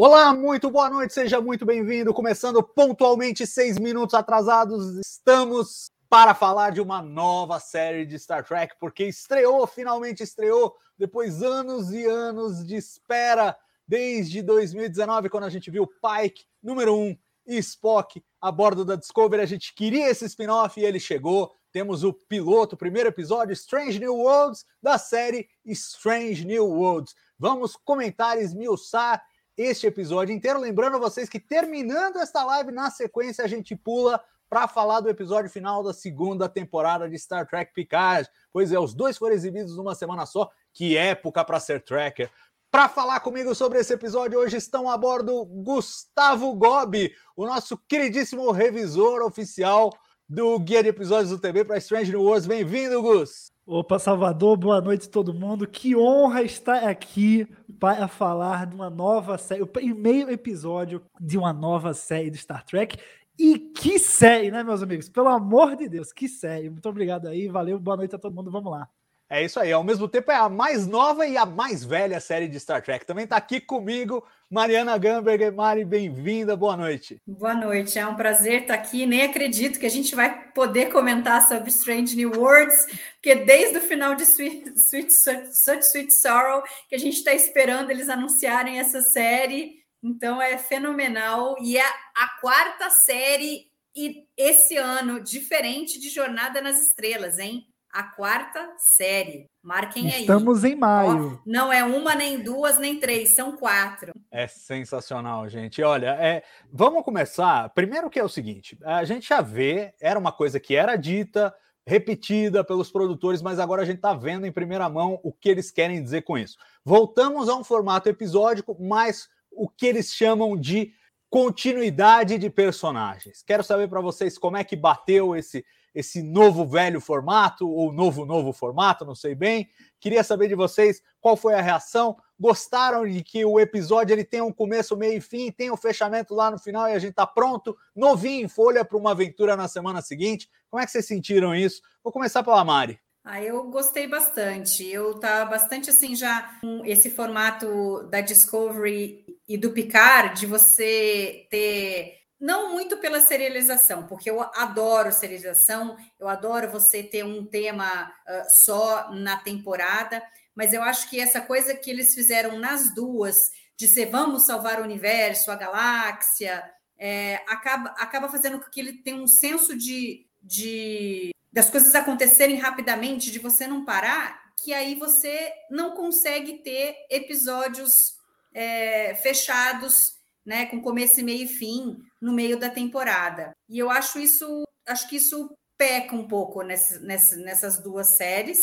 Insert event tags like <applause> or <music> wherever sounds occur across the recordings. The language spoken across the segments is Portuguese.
Olá, muito boa noite, seja muito bem-vindo. Começando pontualmente seis minutos atrasados, estamos para falar de uma nova série de Star Trek, porque estreou, finalmente estreou, depois anos e anos de espera, desde 2019, quando a gente viu Pike, número 1, um, e Spock a bordo da Discovery. A gente queria esse spin-off e ele chegou. Temos o piloto, o primeiro episódio, Strange New Worlds, da série Strange New Worlds. Vamos comentar, esmiuçar este episódio inteiro. Lembrando vocês que terminando esta live, na sequência, a gente pula para falar do episódio final da segunda temporada de Star Trek Picard. Pois é, os dois foram exibidos numa semana só. Que época para ser tracker. Para falar comigo sobre esse episódio, hoje estão a bordo Gustavo Gobi, o nosso queridíssimo revisor oficial do Guia de Episódios do TV para Strange New Worlds. Bem-vindo, Gus! Opa, Salvador, boa noite a todo mundo. Que honra estar aqui para falar de uma nova série, o primeiro episódio de uma nova série de Star Trek. E que série, né, meus amigos? Pelo amor de Deus, que série. Muito obrigado aí, valeu, boa noite a todo mundo, vamos lá. É isso aí, ao mesmo tempo é a mais nova e a mais velha série de Star Trek. Também está aqui comigo Mariana Gamberger. Mari, bem-vinda, boa noite. Boa noite, é um prazer estar aqui. Nem acredito que a gente vai poder comentar sobre Strange New Worlds, porque desde o final de Sweet, Sweet, Such Sweet Sorrow que a gente está esperando eles anunciarem essa série. Então é fenomenal. E é a quarta série e esse ano, diferente de Jornada nas Estrelas, hein? A quarta série. Marquem Estamos aí. Estamos em maio. Ó, não é uma, nem duas, nem três, são quatro. É sensacional, gente. Olha, é, vamos começar. Primeiro que é o seguinte: a gente já vê, era uma coisa que era dita, repetida pelos produtores, mas agora a gente está vendo em primeira mão o que eles querem dizer com isso. Voltamos a um formato episódico, mas o que eles chamam de continuidade de personagens. Quero saber para vocês como é que bateu esse esse novo velho formato ou novo novo formato, não sei bem. Queria saber de vocês qual foi a reação. Gostaram de que o episódio ele tem um começo, meio e fim, tem um fechamento lá no final e a gente tá pronto, novinho em folha para uma aventura na semana seguinte. Como é que vocês sentiram isso? Vou começar pela Mari. Ah, eu gostei bastante. Eu tá bastante assim já com esse formato da Discovery e do Picard de você ter não muito pela serialização, porque eu adoro serialização, eu adoro você ter um tema uh, só na temporada, mas eu acho que essa coisa que eles fizeram nas duas, de ser vamos salvar o universo, a galáxia, é, acaba, acaba fazendo com que ele tenha um senso de, de das coisas acontecerem rapidamente, de você não parar, que aí você não consegue ter episódios é, fechados né, com começo, meio e fim no meio da temporada. E eu acho isso, acho que isso peca um pouco nessas, nessas duas séries.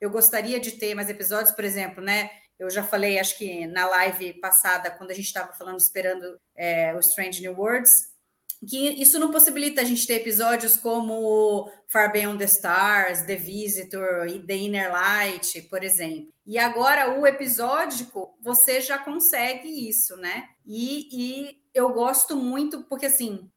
Eu gostaria de ter mais episódios, por exemplo, né? Eu já falei, acho que na live passada, quando a gente estava falando, esperando é, o Strange New Worlds, que isso não possibilita a gente ter episódios como Far Beyond the Stars, The Visitor e The Inner Light, por exemplo. E agora o episódico, você já consegue isso, né? E, e eu gosto muito, porque assim,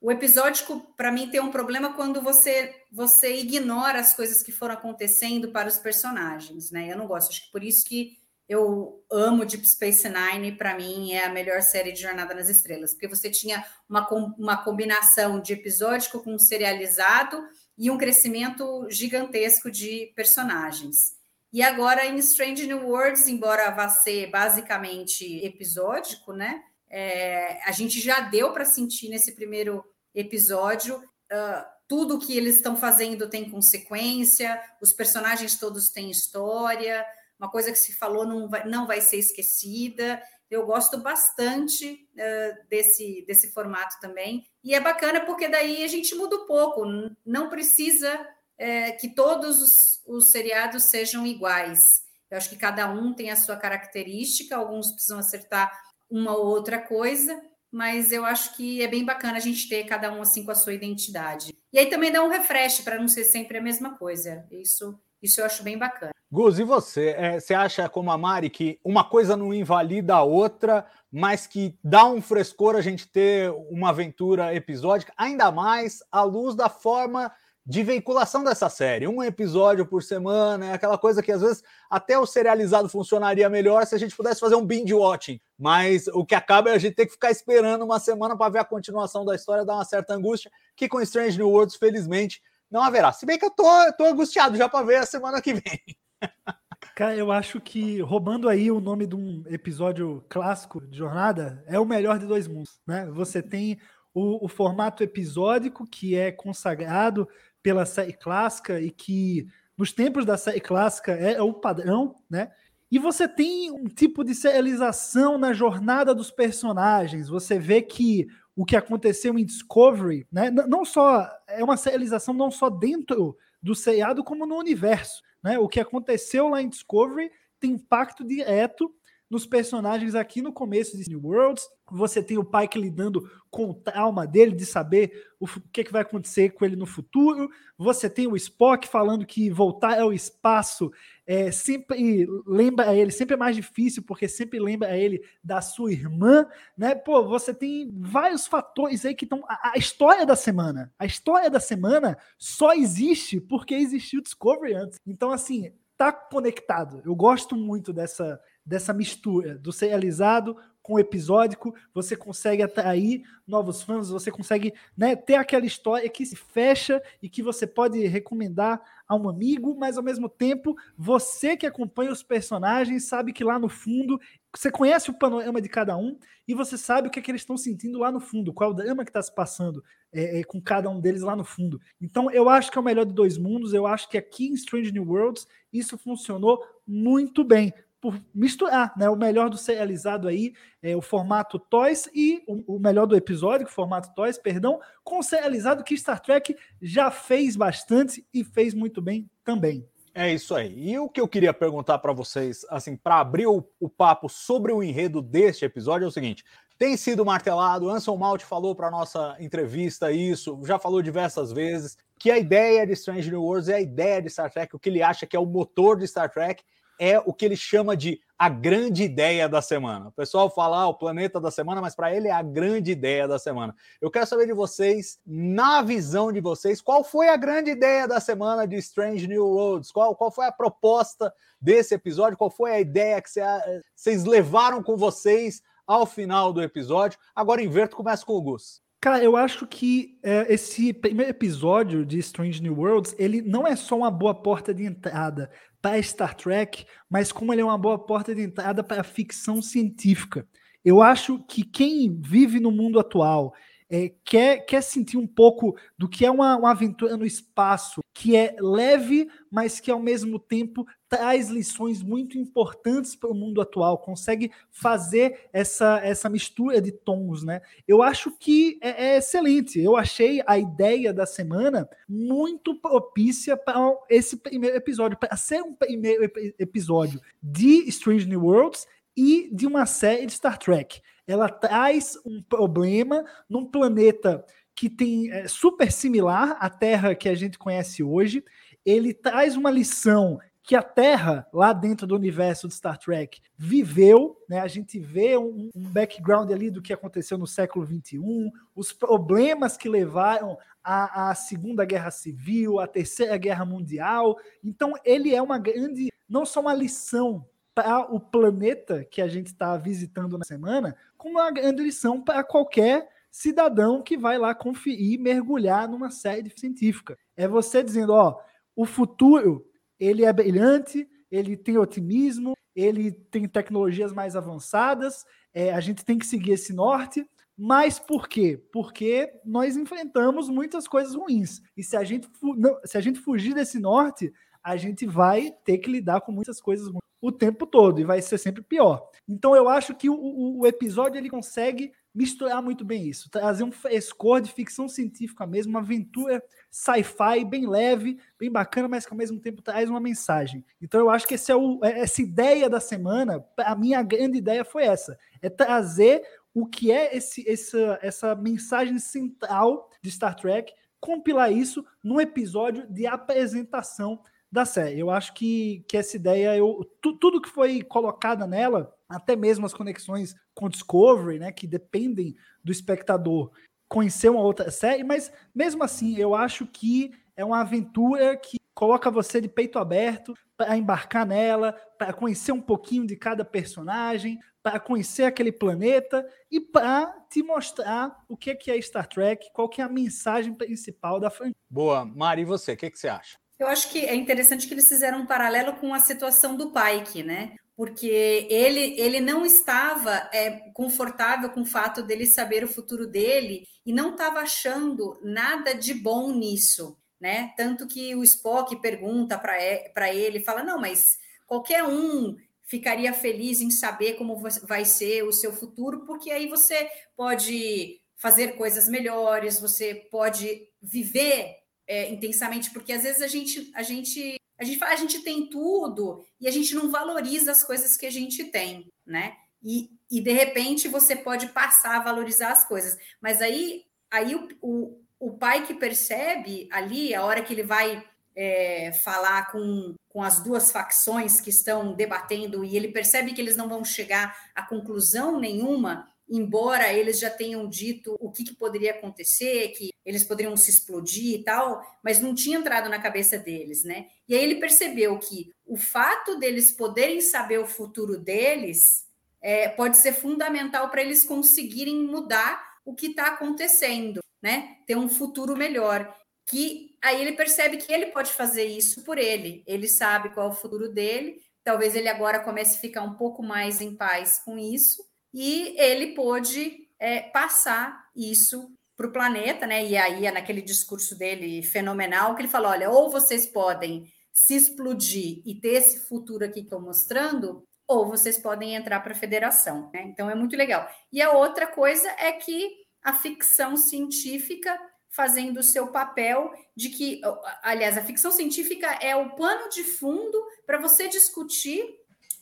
o episódico, para mim, tem um problema quando você você ignora as coisas que foram acontecendo para os personagens, né? Eu não gosto, acho que por isso que eu amo Deep Space Nine, para mim é a melhor série de Jornada nas Estrelas, porque você tinha uma, uma combinação de episódico com serializado e um crescimento gigantesco de personagens. E agora em Strange New Worlds, embora vá ser basicamente episódico, né? É, a gente já deu para sentir nesse primeiro episódio uh, tudo que eles estão fazendo tem consequência, os personagens todos têm história, uma coisa que se falou não vai, não vai ser esquecida. Eu gosto bastante uh, desse, desse formato também. E é bacana porque daí a gente muda um pouco. Não precisa que todos os, os seriados sejam iguais. Eu acho que cada um tem a sua característica, alguns precisam acertar uma ou outra coisa, mas eu acho que é bem bacana a gente ter cada um assim com a sua identidade. E aí também dá um refresh para não ser sempre a mesma coisa. Isso, isso eu acho bem bacana. Gus, e você? É, você acha, como a Mari, que uma coisa não invalida a outra, mas que dá um frescor a gente ter uma aventura episódica, ainda mais à luz da forma de veiculação dessa série. Um episódio por semana, é aquela coisa que às vezes até o serializado funcionaria melhor se a gente pudesse fazer um binge watching. Mas o que acaba é a gente ter que ficar esperando uma semana para ver a continuação da história, dá uma certa angústia, que com Strange New Worlds, felizmente, não haverá. Se bem que eu tô, tô angustiado já para ver a semana que vem. Cara, eu acho que roubando aí o nome de um episódio clássico de jornada, é o melhor de dois mundos, né? Você tem o, o formato episódico que é consagrado pela série clássica e que nos tempos da série clássica é, é o padrão, né? E você tem um tipo de serialização na jornada dos personagens. Você vê que o que aconteceu em Discovery, né? Não só é uma serialização não só dentro do seriado como no universo, né? O que aconteceu lá em Discovery tem impacto direto nos personagens aqui no começo de New Worlds. Você tem o Pike lidando com o trauma dele de saber o que, é que vai acontecer com ele no futuro. Você tem o Spock falando que voltar ao espaço é, sempre lembra a ele, sempre é mais difícil, porque sempre lembra a ele da sua irmã, né? Pô, você tem vários fatores aí que estão. A, a, história da semana. A história da semana só existe porque existiu Discovery antes. Então, assim, tá conectado. Eu gosto muito dessa dessa mistura do serializado com o episódico, você consegue atrair novos fãs, você consegue né, ter aquela história que se fecha e que você pode recomendar a um amigo, mas ao mesmo tempo, você que acompanha os personagens sabe que lá no fundo você conhece o panorama de cada um e você sabe o que, é que eles estão sentindo lá no fundo, qual é o drama que está se passando é, é, com cada um deles lá no fundo. Então, eu acho que é o melhor de dois mundos. Eu acho que aqui em Strange New Worlds isso funcionou muito bem por misturar né, o melhor do serializado aí, é, o formato Toys e o, o, melhor do episódio, o formato Toys, perdão, com o serializado que Star Trek já fez bastante e fez muito bem também. É isso aí. E o que eu queria perguntar para vocês, assim, para abrir o, o, papo sobre o enredo deste episódio é o seguinte: tem sido martelado, Anson Malt falou para nossa entrevista isso, já falou diversas vezes que a ideia de Strange New Worlds é a ideia de Star Trek, o que ele acha que é o motor de Star Trek é o que ele chama de a grande ideia da semana. O pessoal fala ah, o planeta da semana, mas para ele é a grande ideia da semana. Eu quero saber de vocês, na visão de vocês, qual foi a grande ideia da semana de Strange New Worlds? Qual, qual foi a proposta desse episódio? Qual foi a ideia que vocês levaram com vocês ao final do episódio? Agora inverto, começa com o Gus. Cara, eu acho que é, esse primeiro episódio de Strange New Worlds, ele não é só uma boa porta de entrada para Star Trek, mas como ele é uma boa porta de entrada para a ficção científica. Eu acho que quem vive no mundo atual é, quer, quer sentir um pouco do que é uma, uma aventura no espaço, que é leve, mas que ao mesmo tempo traz lições muito importantes para o mundo atual, consegue fazer essa, essa mistura de tons, né? Eu acho que é, é excelente. Eu achei a ideia da semana muito propícia para esse primeiro episódio, para ser um primeiro episódio de Strange New Worlds e de uma série de Star Trek. Ela traz um problema num planeta que tem é, super similar à Terra que a gente conhece hoje. Ele traz uma lição que a Terra, lá dentro do universo de Star Trek, viveu, né? A gente vê um, um background ali do que aconteceu no século XXI, os problemas que levaram à, à Segunda Guerra Civil, à Terceira Guerra Mundial. Então, ele é uma grande, não só uma lição para o planeta que a gente está visitando na semana, como uma grande lição para qualquer cidadão que vai lá conferir, mergulhar numa série científica. É você dizendo, ó, o futuro ele é brilhante, ele tem otimismo, ele tem tecnologias mais avançadas, é, a gente tem que seguir esse norte. Mas por quê? Porque nós enfrentamos muitas coisas ruins. E se a gente, não, se a gente fugir desse norte, a gente vai ter que lidar com muitas coisas ruins. o tempo todo e vai ser sempre pior. Então eu acho que o, o episódio ele consegue misturar muito bem isso, trazer um frescor de ficção científica mesmo, uma aventura sci-fi bem leve, bem bacana, mas que ao mesmo tempo traz uma mensagem. Então eu acho que é o, é, essa ideia da semana, a minha grande ideia foi essa, é trazer o que é esse, essa, essa mensagem central de Star Trek, compilar isso num episódio de apresentação da série. Eu acho que, que essa ideia, eu, tu, tudo que foi colocada nela, até mesmo as conexões com Discovery, né, que dependem do espectador conhecer uma outra série, mas mesmo assim, eu acho que é uma aventura que coloca você de peito aberto para embarcar nela, para conhecer um pouquinho de cada personagem, para conhecer aquele planeta e para te mostrar o que é Star Trek, qual que é a mensagem principal da franquia. Boa, Mari, e você, o que, que você acha? Eu acho que é interessante que eles fizeram um paralelo com a situação do Pike, né? Porque ele, ele não estava é, confortável com o fato dele saber o futuro dele e não estava achando nada de bom nisso, né? Tanto que o Spock pergunta para ele, fala: não, mas qualquer um ficaria feliz em saber como vai ser o seu futuro, porque aí você pode fazer coisas melhores, você pode viver é, intensamente, porque às vezes a gente, a gente, a gente fala, a gente tem tudo e a gente não valoriza as coisas que a gente tem, né? E, e de repente você pode passar a valorizar as coisas, mas aí, aí o, o, o pai que percebe ali, a hora que ele vai é, falar com, com as duas facções que estão debatendo e ele percebe que eles não vão chegar a conclusão nenhuma, embora eles já tenham dito o que, que, poderia acontecer, que eles poderiam se explodir e tal, mas não tinha entrado na cabeça deles, né? E aí ele percebeu que o fato deles poderem saber o futuro deles é, pode ser fundamental para eles conseguirem mudar o que está acontecendo, né? Ter um futuro melhor. Que aí ele percebe que ele pode fazer isso por ele. Ele sabe qual é o futuro dele. Talvez ele agora comece a ficar um pouco mais em paz com isso e ele pôde é, passar isso para o planeta, né? E aí, naquele discurso dele fenomenal, que ele falou: olha, ou vocês podem se explodir e ter esse futuro aqui que estou mostrando, ou vocês podem entrar para a federação. Né? Então é muito legal. E a outra coisa é que a ficção científica fazendo o seu papel de que, aliás, a ficção científica é o pano de fundo para você discutir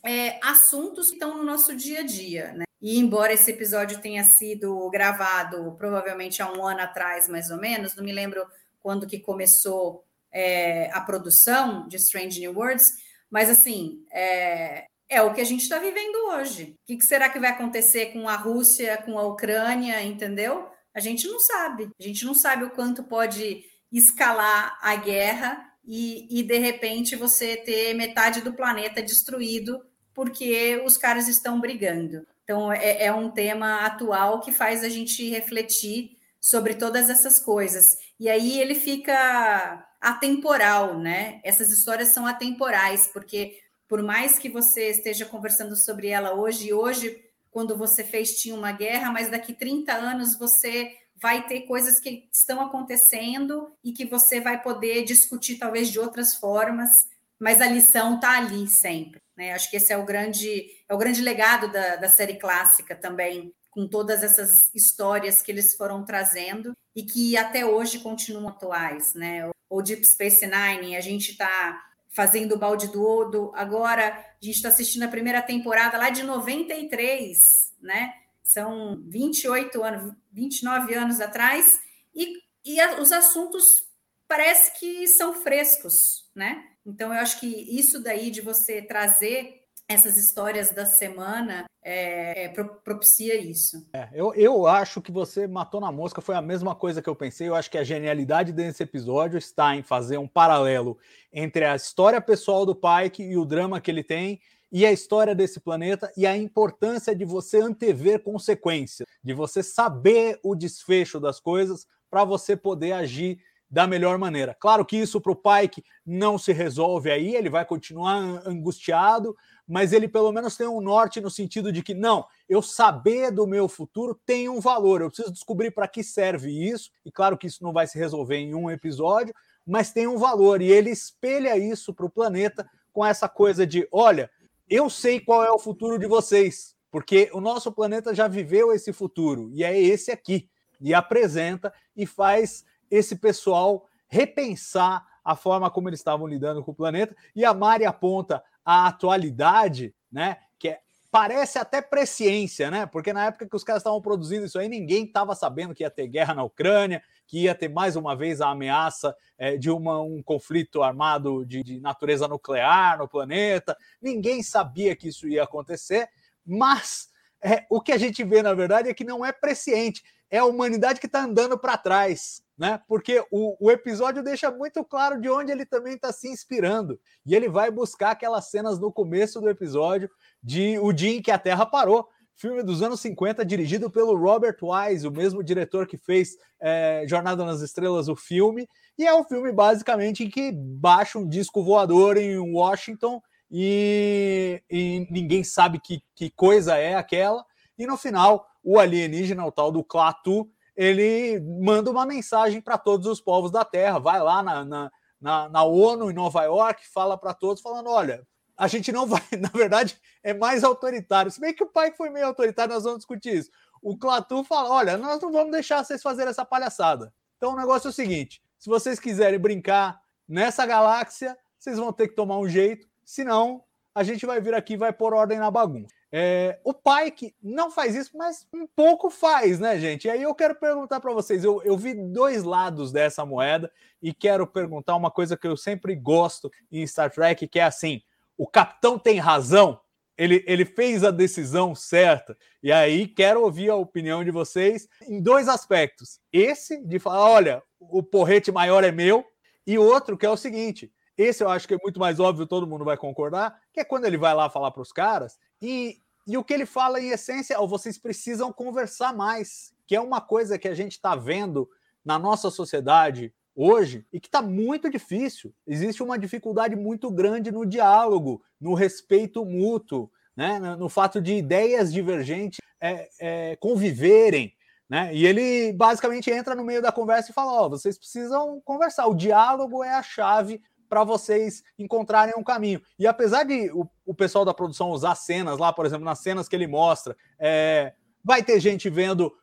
é, assuntos que estão no nosso dia a dia, né? E embora esse episódio tenha sido gravado provavelmente há um ano atrás, mais ou menos, não me lembro quando que começou é, a produção de Strange New Worlds, mas assim, é, é o que a gente está vivendo hoje. O que, que será que vai acontecer com a Rússia, com a Ucrânia, entendeu? A gente não sabe. A gente não sabe o quanto pode escalar a guerra e, e de repente você ter metade do planeta destruído porque os caras estão brigando. Então, é, é, um tema atual que faz a gente refletir sobre todas essas coisas. E aí ele fica atemporal, né? Essas histórias são atemporais, porque por mais que você esteja conversando sobre ela hoje, hoje, quando você fez, tinha uma guerra, mas daqui 30 anos você vai ter coisas que estão acontecendo e que você vai poder discutir talvez de outras formas, mas a lição está ali sempre. Né? Acho que esse é o grande, é o grande legado da, da série clássica também, com todas essas histórias que eles foram trazendo e que até hoje continuam atuais. Né? Deep Space Nine, a gente está fazendo o balde do Odo, agora a gente está assistindo a primeira temporada lá de 93, né? São 28 anos, 29 anos atrás, e, e a, os assuntos parece que são frescos, né? Então, eu acho que isso daí de você trazer essas histórias da semana é, é, propicia isso. É, eu, eu acho que você matou na mosca, foi a mesma coisa que eu pensei. Eu acho que a genialidade desse episódio está em fazer um paralelo entre a história pessoal do Pike e o drama que ele tem, e a história desse planeta, e a importância de você antever consequências, de você saber o desfecho das coisas para você poder agir da melhor maneira. Claro que isso para o Pike não se resolve aí, ele vai continuar angustiado, mas ele pelo menos tem um norte no sentido de que não, eu saber do meu futuro tem um valor, eu preciso descobrir para que serve isso, e claro que isso não vai se resolver em um episódio, mas tem um valor, e ele espelha isso para o planeta com essa coisa de: olha, eu sei qual é o futuro de vocês, porque o nosso planeta já viveu esse futuro e é esse aqui. E apresenta e faz esse pessoal repensar a forma como eles estavam lidando com o planeta. E a Mari aponta a atualidade, né? Que é, parece até presciência, né? Porque na época que os caras estavam produzindo isso aí, ninguém estava sabendo que ia ter guerra na Ucrânia, que ia ter mais uma vez a ameaça é, de uma, um conflito armado de, de natureza nuclear no planeta. Ninguém sabia que isso ia acontecer, mas é, o que a gente vê, na verdade, é que não é presciente, é a humanidade que está andando para trás, né? Porque o, o, episódio deixa muito claro de onde ele também está se inspirando. E ele vai buscar aquelas cenas no começo do episódio de o dia em que a Terra parou filme dos anos 50, dirigido pelo Robert Wise, o mesmo diretor que fez é, Jornada nas Estrelas, o filme. E é um filme basicamente em que baixa um disco voador em Washington e, e ninguém sabe que, que coisa é aquela. E no final, o alienígena, o tal do Klaatu, ele manda uma mensagem para todos os povos da Terra, vai lá na, na, na, na ONU em Nova York, fala para todos, falando: olha, a gente não vai, <laughs> na verdade, é mais autoritário. Se bem que o pai foi meio autoritário, nós vamos discutir isso. O Clatu fala: olha, nós não vamos deixar vocês fazerem essa palhaçada. Então o negócio é o seguinte: se vocês quiserem brincar nessa galáxia, vocês vão ter que tomar um jeito, senão a gente vai vir aqui e vai pôr ordem na bagunça. É, o Pike não faz isso, mas um pouco faz, né, gente? E aí eu quero perguntar para vocês: eu, eu vi dois lados dessa moeda e quero perguntar uma coisa que eu sempre gosto em Star Trek, que é assim: o capitão tem razão, ele, ele fez a decisão certa. E aí quero ouvir a opinião de vocês em dois aspectos. Esse de falar, olha, o porrete maior é meu, e outro que é o seguinte. Esse eu acho que é muito mais óbvio, todo mundo vai concordar, que é quando ele vai lá falar para os caras e, e o que ele fala em essência, oh, vocês precisam conversar mais, que é uma coisa que a gente está vendo na nossa sociedade hoje e que está muito difícil. Existe uma dificuldade muito grande no diálogo, no respeito mútuo, né? no fato de ideias divergentes é, é, conviverem. Né? E ele basicamente entra no meio da conversa e fala: Ó, oh, vocês precisam conversar, o diálogo é a chave para vocês encontrarem um caminho. E apesar de o, o, pessoal da produção usar cenas lá, por exemplo, nas cenas que ele mostra, é, vai ter gente vendo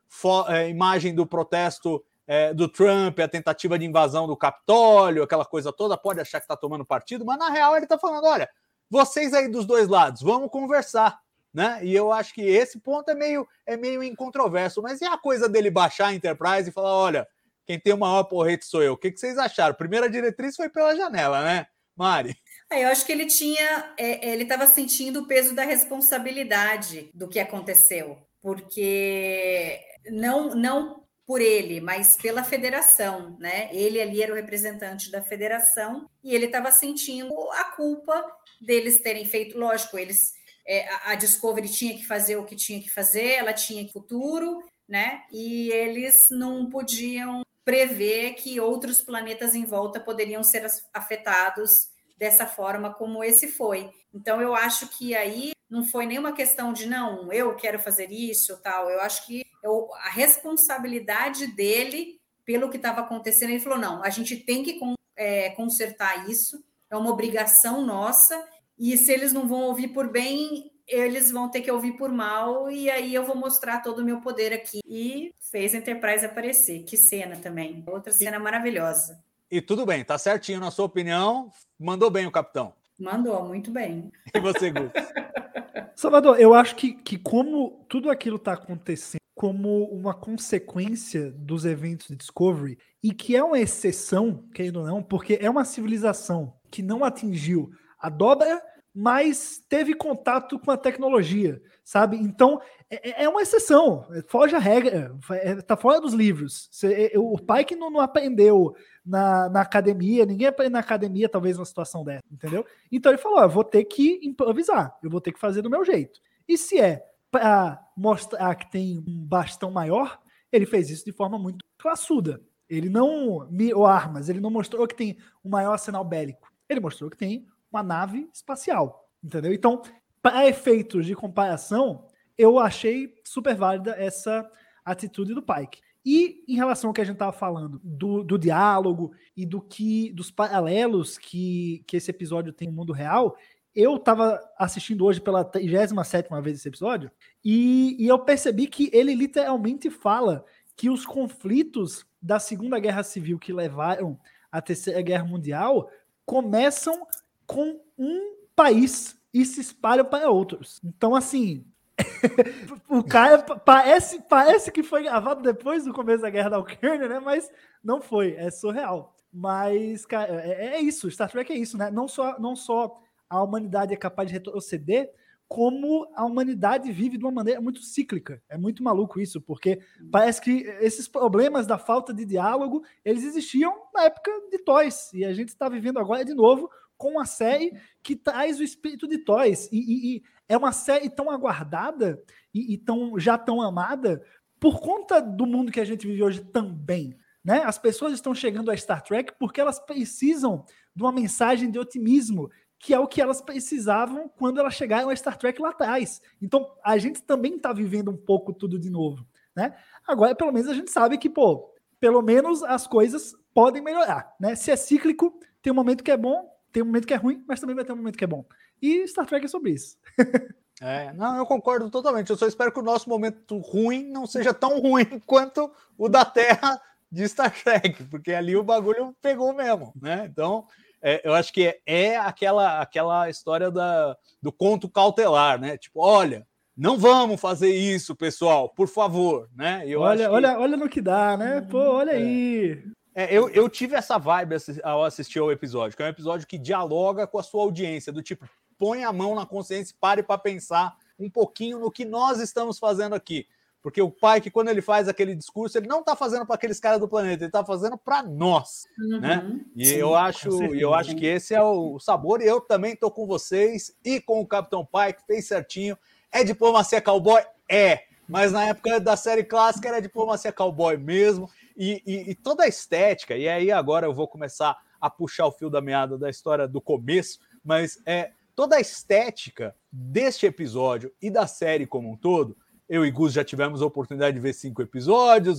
é, imagem do protesto é, do Trump, a tentativa de invasão do Capitólio, aquela coisa toda, pode achar que está tomando partido, mas na real ele está falando: olha, vocês aí dos dois lados, vamos conversar. Né? E eu acho que esse ponto é meio, é meio incontroverso. Mas e a coisa dele baixar a Enterprise e falar: olha, quem tem o maior porrete sou eu? O que, que vocês acharam? Primeira diretriz foi pela janela, né, Mari? É, eu acho que ele tinha, é, ele estava sentindo o peso da responsabilidade do que aconteceu, porque não, não por ele, mas pela federação, né? Ele ali era o representante da federação e ele estava sentindo a culpa deles terem feito, lógico, eles é, a Discovery tinha que fazer o que tinha que fazer, ela tinha futuro, né? E eles não podiam prever que outros planetas em volta poderiam ser afetados dessa forma como esse foi. Então eu acho que aí não foi nenhuma questão de não, eu quero fazer isso, tal. Eu acho que eu, a responsabilidade dele pelo que estava acontecendo, ele falou: não, a gente tem que é, consertar isso, é uma obrigação nossa, e se eles não vão ouvir por bem, eles vão ter que ouvir por mal, e aí eu vou mostrar todo o meu poder aqui. E fez a Enterprise aparecer. Que cena também. Outra cena e, maravilhosa. E tudo bem, tá certinho na sua opinião. Mandou bem o capitão. Mandou, muito bem. <laughs> E você, Gus? <laughs> Salvador, eu acho que, que como tudo aquilo está acontecendo como uma consequência dos eventos de Discovery e que é uma exceção, querendo ou não, porque é uma civilização que não atingiu a dobra, mas teve contato com a tecnologia, sabe? Então é, é, é uma exceção, foge a regra, está fora dos livros. O pai que não, não aprendeu na, na, academia, ninguém aprende na academia, talvez, uma situação dessa, entendeu? Então ele falou: eu vou ter que improvisar, eu vou ter que fazer do meu jeito. E se é para mostrar que tem um bastão maior, ele fez isso de forma muito classuda. Ele não mirou armas, ele não mostrou que tem um maior arsenal bélico. Ele mostrou que tem uma nave espacial, entendeu? Então, para efeitos de comparação, eu achei super válida essa atitude do Pike. E em relação ao que a gente estava falando, do, do, diálogo e do que dos paralelos que, que esse episódio tem no mundo real, eu tava assistindo hoje pela 37 vez esse episódio, e, e eu percebi que ele literalmente fala que os conflitos da Segunda Guerra Civil que levaram à Terceira Guerra Mundial começam com um país e se espalham para outros. Então, assim, <laughs> o cara parece, parece que foi gravado depois do começo da guerra da Ucrânia, né? Mas não foi, é surreal. Mas, cara, é, é isso, Star Trek é isso, né? Não só, não só a humanidade é capaz de retroceder, como a humanidade vive de uma maneira muito cíclica. É muito maluco isso, porque parece que esses problemas da falta de diálogo, eles existiam na época de Toys, e a gente está vivendo agora de novo com a série que traz o espírito de Toys. E, e, e é uma série tão aguardada e, e, tão, já tão amada por conta do mundo que a gente vive hoje também. Né? As pessoas estão chegando a Star Trek porque elas precisam de uma mensagem de otimismo, que é o que elas precisavam quando elas chegaram a Star Trek lá atrás. Então, a gente também está vivendo um pouco tudo de novo, né? Agora, pelo menos a gente sabe que, pô, pelo menos as coisas podem melhorar, né? Se é cíclico, tem um momento que é bom, tem um momento que é ruim, mas também vai ter um momento que é bom. E Star Trek é sobre isso. <laughs> É, não, eu concordo totalmente. Eu só espero que o nosso momento ruim não seja tão ruim <laughs> quanto o da Terra de Star Trek, porque ali o bagulho pegou mesmo, né? Então, é, eu acho que é, é, aquela, aquela história da, do conto cautelar, né? Tipo, olha, não vamos fazer isso, pessoal, por favor, né? Eu olha, que... olha, olha no que dá, né? Pô, olha é. aí. É, eu, eu tive essa vibe ao assistir ao episódio, que é um episódio que dialoga com a sua audiência, do tipo, põe a mão na consciência e pare para pensar um pouquinho no que nós estamos fazendo aqui. Porque o pai, que quando ele faz aquele discurso, ele não está fazendo para aqueles caras do planeta, ele está fazendo para nós, uhum, né? E sim, eu acho, eu acho que esse é o sabor. E eu também estou com vocês e com o Capitão Pike, fez certinho. É diplomacia cowboy? É. Mas na época da série clássica era diplomacia cowboy mesmo. E, e, e toda a estética, e aí agora eu vou começar a puxar o fio da meada da história do começo, mas é toda a estética deste episódio e da série como um todo eu e Gus já tivemos a oportunidade de ver cinco episódios,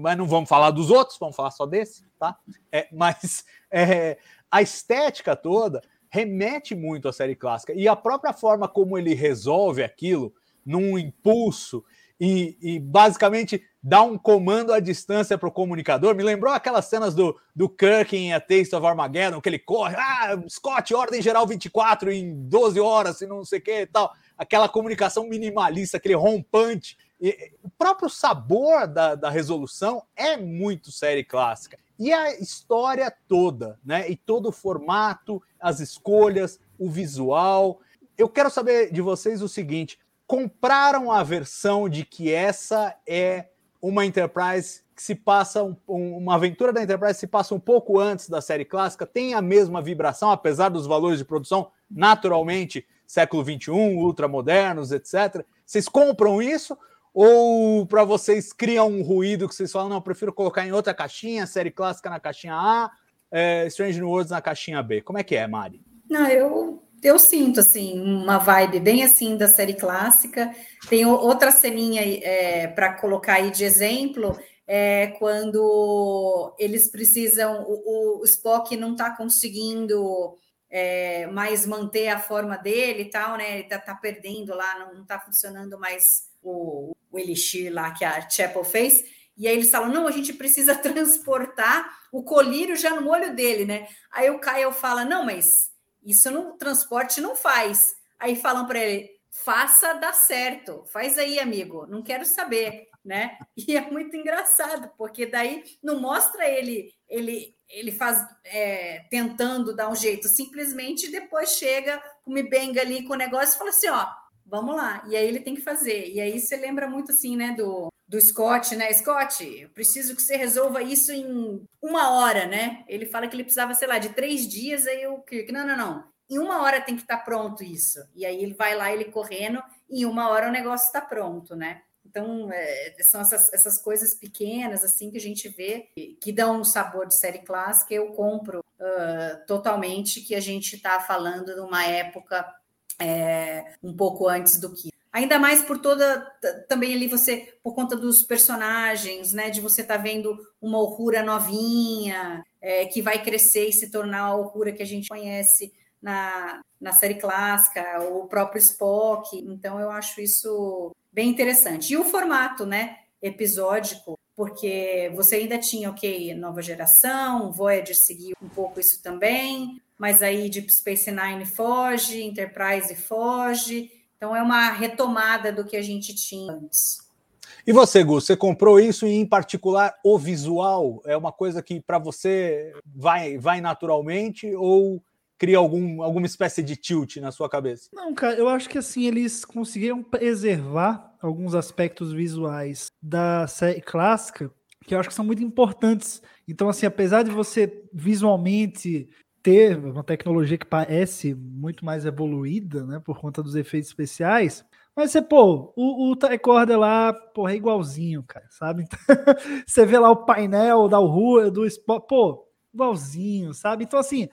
mas não vamos falar dos outros, vamos falar só desse, tá? É, mas é, a estética toda remete muito à série clássica e a própria forma como ele resolve aquilo num impulso e, e basicamente dá um comando à distância para o comunicador. Me lembrou aquelas cenas do, do Kirk em A Taste of Armageddon, que ele corre, ah, Scott, ordem geral 24 em 12 horas, e não sei o que e tal aquela comunicação minimalista, aquele rompante. E, o próprio sabor da, da resolução é muito série clássica. E a história toda, né? E todo o formato, as escolhas, o visual. Eu quero saber de vocês o seguinte: compraram a versão de que essa é uma Enterprise que se passa um, uma aventura da Enterprise se passa um pouco antes da série clássica, tem a mesma vibração, apesar dos valores de produção naturalmente século 21, ultramodernos, etc. Vocês compram isso? Ou para vocês criam um ruído que vocês falam, não, eu prefiro colocar em outra caixinha, série clássica na caixinha A, é, Strange New Worlds na caixinha B? Como é que é, Mari? Não, eu, eu sinto, assim, uma vibe bem assim da série clássica. Tem outra ceninha é, para colocar aí de exemplo, é quando eles precisam, o, o Spock não está conseguindo é, mais manter a forma dele e tal, né? Ele tá, tá perdendo lá, não, não tá funcionando mais o, o elixir lá que a Chapel fez. E aí eles falam: não, a gente precisa <laughs> transportar o colírio já no olho dele, né? Aí o Caio fala: não, mas isso no transporte não faz. Aí falam para ele: faça dar certo, faz aí, amigo, não quero saber, né? E é muito engraçado, porque daí não mostra ele ele ele faz é, tentando dar um jeito, simplesmente depois chega o Mibenga ali com o negócio e fala assim, ó, vamos lá. E aí ele tem que fazer. E aí você lembra muito assim, né, do, do Scott, né? Scott, eu preciso que você resolva isso em uma hora, né? Ele fala que ele precisava, sei lá, de três dias, aí o Kirk, não, não, não. Em uma hora tem que estar tá pronto isso. E aí ele vai lá, ele correndo, e em uma hora o negócio está pronto, né? Então, é, são essas, essas coisas pequenas, assim, que a gente vê, que dão um sabor de série clássica. Eu compro uh, totalmente que a gente está falando de uma época é, um pouco antes do que. Ainda mais por toda, também ali você, por conta dos personagens, né, de você estar tá vendo uma Uhura novinha, é, que vai crescer e se tornar a Uhura que a gente conhece na, na série clássica, o próprio Spock. Então, eu acho isso bem interessante. E o formato, né? Episódico, porque você ainda tinha, ok, nova geração, Voyager seguiu um pouco isso também, mas aí Deep Space Nine foge, Enterprise foge, então é uma retomada do que a gente tinha antes. E você, Gus, você comprou isso e, em particular, o visual é uma coisa que para você vai, vai naturalmente ou cria algum, alguma espécie de tilt na sua cabeça? Não, cara, eu acho que assim, eles conseguiram preservar alguns aspectos visuais da série clássica que eu acho que são muito importantes. Então, assim, apesar de você visualmente ter uma tecnologia que parece muito mais evoluída, né, por conta dos efeitos especiais, mas você, pô, o, o tricorder lá, porra, é igualzinho, cara, sabe? <laughs> você vê lá o painel da rua, do Spot, pô, igualzinho, sabe? Então, assim,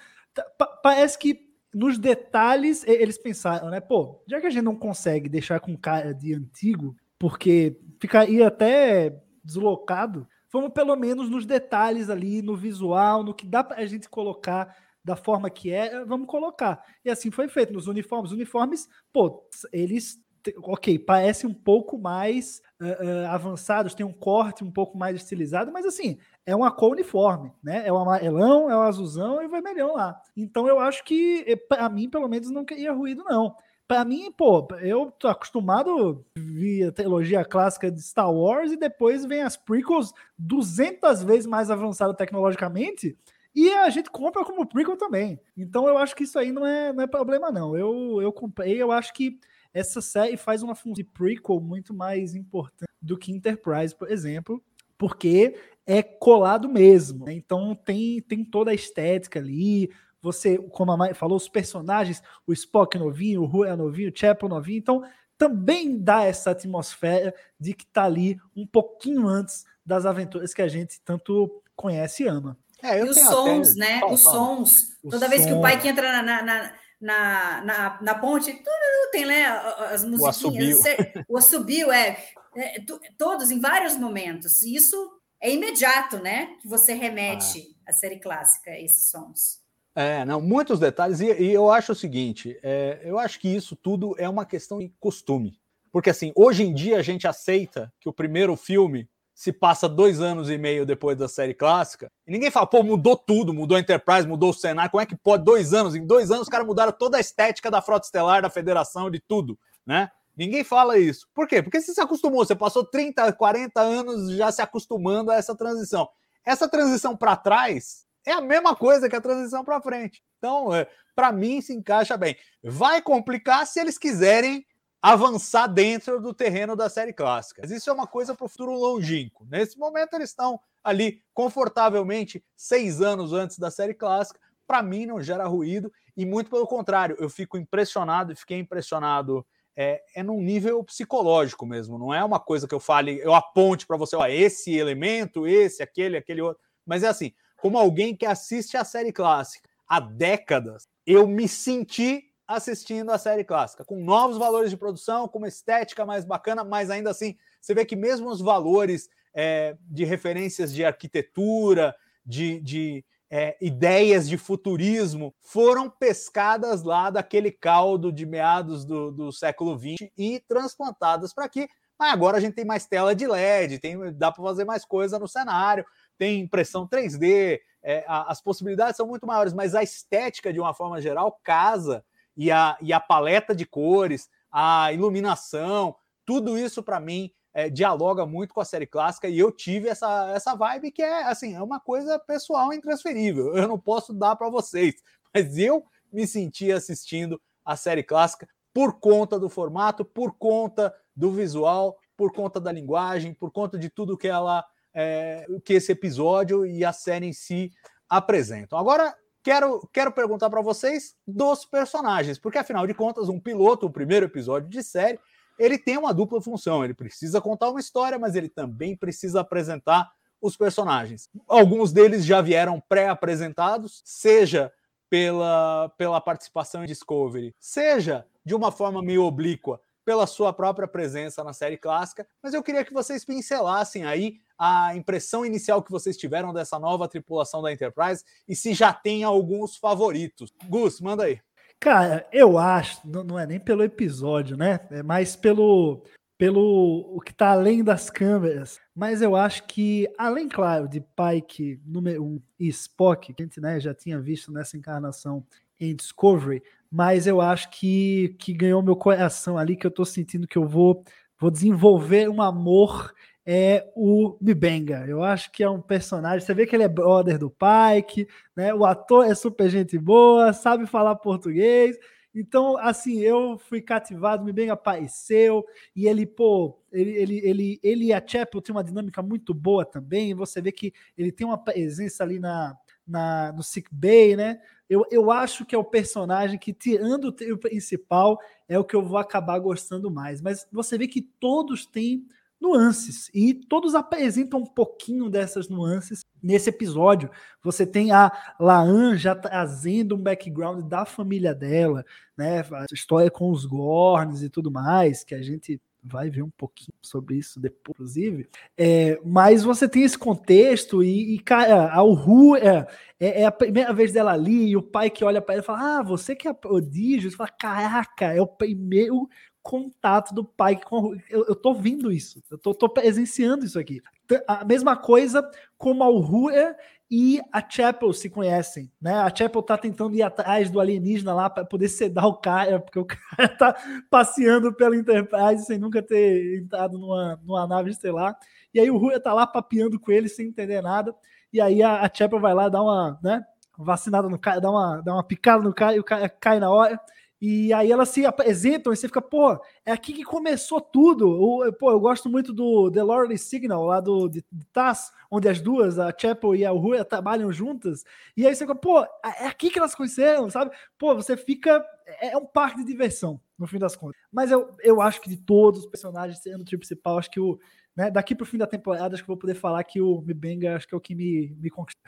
parece que nos detalhes eles pensaram, né? Pô, já que a gente não consegue deixar com cara de antigo, porque ficaria até deslocado, vamos pelo menos nos detalhes ali, no visual, no que dá pra gente colocar da forma que é, vamos colocar. E assim foi feito nos uniformes. Os uniformes, pô, eles ok, parece um pouco mais uh, uh, avançados, tem um corte um pouco mais estilizado, mas assim, é uma cor uniforme, né? É o amarelão, é o azulzão e o vermelhão lá. Então eu acho que, eh, para mim, pelo menos, não queria ruído, não. Para mim, pô, eu tô acostumado a ver a trilogia clássica de Star Wars e depois vem as prequels 200 vezes mais avançadas tecnologicamente e a gente compra como prequel também. Então eu acho que isso aí não é, não é problema, não. Eu, eu comprei, eu acho que essa série faz uma função de prequel muito mais importante do que Enterprise, por exemplo, porque é colado mesmo. Né? Então tem, tem toda a estética ali. Você, como a Mai falou, os personagens, o Spock novinho, o Rui é novinho, o Chapel novinho. Então também dá essa atmosfera de que tá ali um pouquinho antes das aventuras que a gente tanto conhece e ama. É, e os sons, até... né? os sons. Toda vez que o pai que entra na, na, na, na, na ponte, tudo tem né, as musiquinhas. O assobio, é, é, todos em vários momentos. E isso é imediato, né? Que você remete ah. à série clássica, esses sons. É, não, muitos detalhes, e, e eu acho o seguinte: é, eu acho que isso tudo é uma questão de costume. Porque assim, hoje em dia a gente aceita que o primeiro filme se passa dois anos e meio depois da série clássica, e ninguém fala, pô, mudou tudo, mudou a Enterprise, mudou o cenário, como é que pode dois anos? Em dois anos os caras mudaram toda a estética da frota estelar, da federação, de tudo, né? Ninguém fala isso. Por quê? Porque você se acostumou, você passou 30, 40 anos já se acostumando a essa transição. Essa transição para trás é a mesma coisa que a transição para frente. Então, é, para mim, se encaixa bem. Vai complicar se eles quiserem avançar dentro do terreno da série clássica. Mas isso é uma coisa para o futuro longínquo. Nesse momento, eles estão ali confortavelmente seis anos antes da série clássica. Para mim, não gera ruído e muito pelo contrário, eu fico impressionado e fiquei impressionado. É, é num nível psicológico mesmo, não é uma coisa que eu fale, eu aponte para você, ó, esse elemento, esse, aquele, aquele outro. Mas é assim, como alguém que assiste a série clássica há décadas, eu me senti assistindo a série clássica, com novos valores de produção, com uma estética mais bacana, mas ainda assim, você vê que mesmo os valores é, de referências de arquitetura, de, de é, ideias de futurismo, foram pescadas lá daquele caldo de meados do, do século XX e transplantadas para aqui. Mas agora a gente tem mais tela de LED, tem, dá para fazer mais coisa no cenário, tem impressão 3D, é, a, as possibilidades são muito maiores, mas a estética, de uma forma geral, casa e a, e a paleta de cores, a iluminação, tudo isso para mim é, dialoga muito com a série clássica e eu tive essa, essa vibe que é assim, é uma coisa pessoal intransferível. Eu não posso dar para vocês, mas eu me senti assistindo a série clássica por conta do formato, por conta do visual, por conta da linguagem, por conta de tudo que ela é, que esse episódio e a série em si apresentam. Agora, quero, quero perguntar para vocês dos personagens, porque afinal de contas, um piloto, o primeiro episódio de série, ele tem uma dupla função. Ele precisa contar uma história, mas ele também precisa apresentar os personagens. Alguns deles já vieram pré-apresentados, seja pela, pela participação em Discovery, seja de uma forma meio oblíqua pela sua própria presença na série clássica, mas eu queria que vocês pincelassem aí a impressão inicial que vocês tiveram dessa nova tripulação da Enterprise e se já tem alguns favoritos. Gus, manda aí. Cara, eu acho, não, é nem pelo episódio, né? É mais pelo, pelo o que tá além das câmeras. Mas eu acho que, além, claro, de Pike número 1 um, e Spock, que a gente né, já tinha visto nessa encarnação em Discovery, mas eu acho que, que ganhou meu coração ali, que eu tô sentindo que eu vou, vou desenvolver um amor é o Mibenga. Eu acho que é um personagem. Você vê que ele é brother do Pike, né? O ator é super gente boa, sabe falar português. Então, assim, eu fui cativado, me bem apareceu, e ele, pô, ele, ele, ele, ele e a Chapel tem uma dinâmica muito boa também. Você vê que ele tem uma presença ali na, na, no Sick Bay, né? Eu, eu acho que é o personagem que, tirando o principal, é o que eu vou acabar gostando mais. Mas você vê que todos têm nuances e todos apresentam um pouquinho dessas nuances nesse episódio. Você tem a Laan já trazendo um background da família dela, né? A história com os Gorns e tudo mais, que a gente vai ver um pouquinho sobre isso depois, inclusive. É, mas você tem esse contexto e, e cara, a Uhu é, é, é, a primeira vez dela ali e o pai que olha para ela e fala: Ah, você que é prodígio? Você fala: Caraca, é o primeiro contato do pai com eu, eu tô vendo isso, eu tô, tô presenciando isso aqui. A mesma coisa como a Uhura e a Chapel se conhecem, né? A Chapel tá tentando ir atrás do alienígena lá para poder sedar o cara, porque o <laughs> cara tá passeando pela Enterprise sem nunca ter entrado numa, numa nave estelar. E aí o Uhura tá lá papeando com ele sem entender nada. E aí a, a Chapel vai lá dar uma, né, vacinada no cara, dá uma, dá uma picada no cara e o cara cai na hora. E aí elas se apresentam e você fica, pô, é aqui que começou tudo. O, pô, eu gosto muito do The Lordly Signal, lá do de, de TAS, onde as duas, a Chapel e a Rua, trabalham juntas. E aí você fica, pô, é aqui que elas conheceram, sabe? Pô, você fica. É, é um parque de diversão, no fim das contas. Mas eu, eu acho que de todos os personagens, sendo o principal, acho que o né? Daqui para o fim da temporada, acho que vou poder falar que o Mibenga acho que é o que me, me conquistou.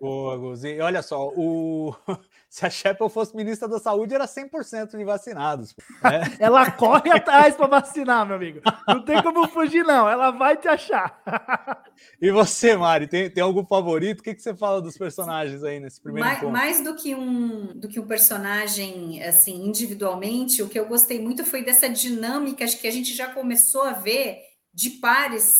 Boa, Guzi. Olha só, o... <laughs> se a Shepard fosse ministra da Saúde, era 100% de vacinados. Né? <laughs> Ela corre atrás para vacinar, meu amigo. Não tem como fugir, não. Ela vai te achar. <laughs> e você, Mari, tem, tem algum favorito? O que, que você fala dos personagens aí nesse primeiro mais, mais do que um do que um personagem assim individualmente, o que eu gostei muito foi dessa dinâmica que a gente já começou a ver de pares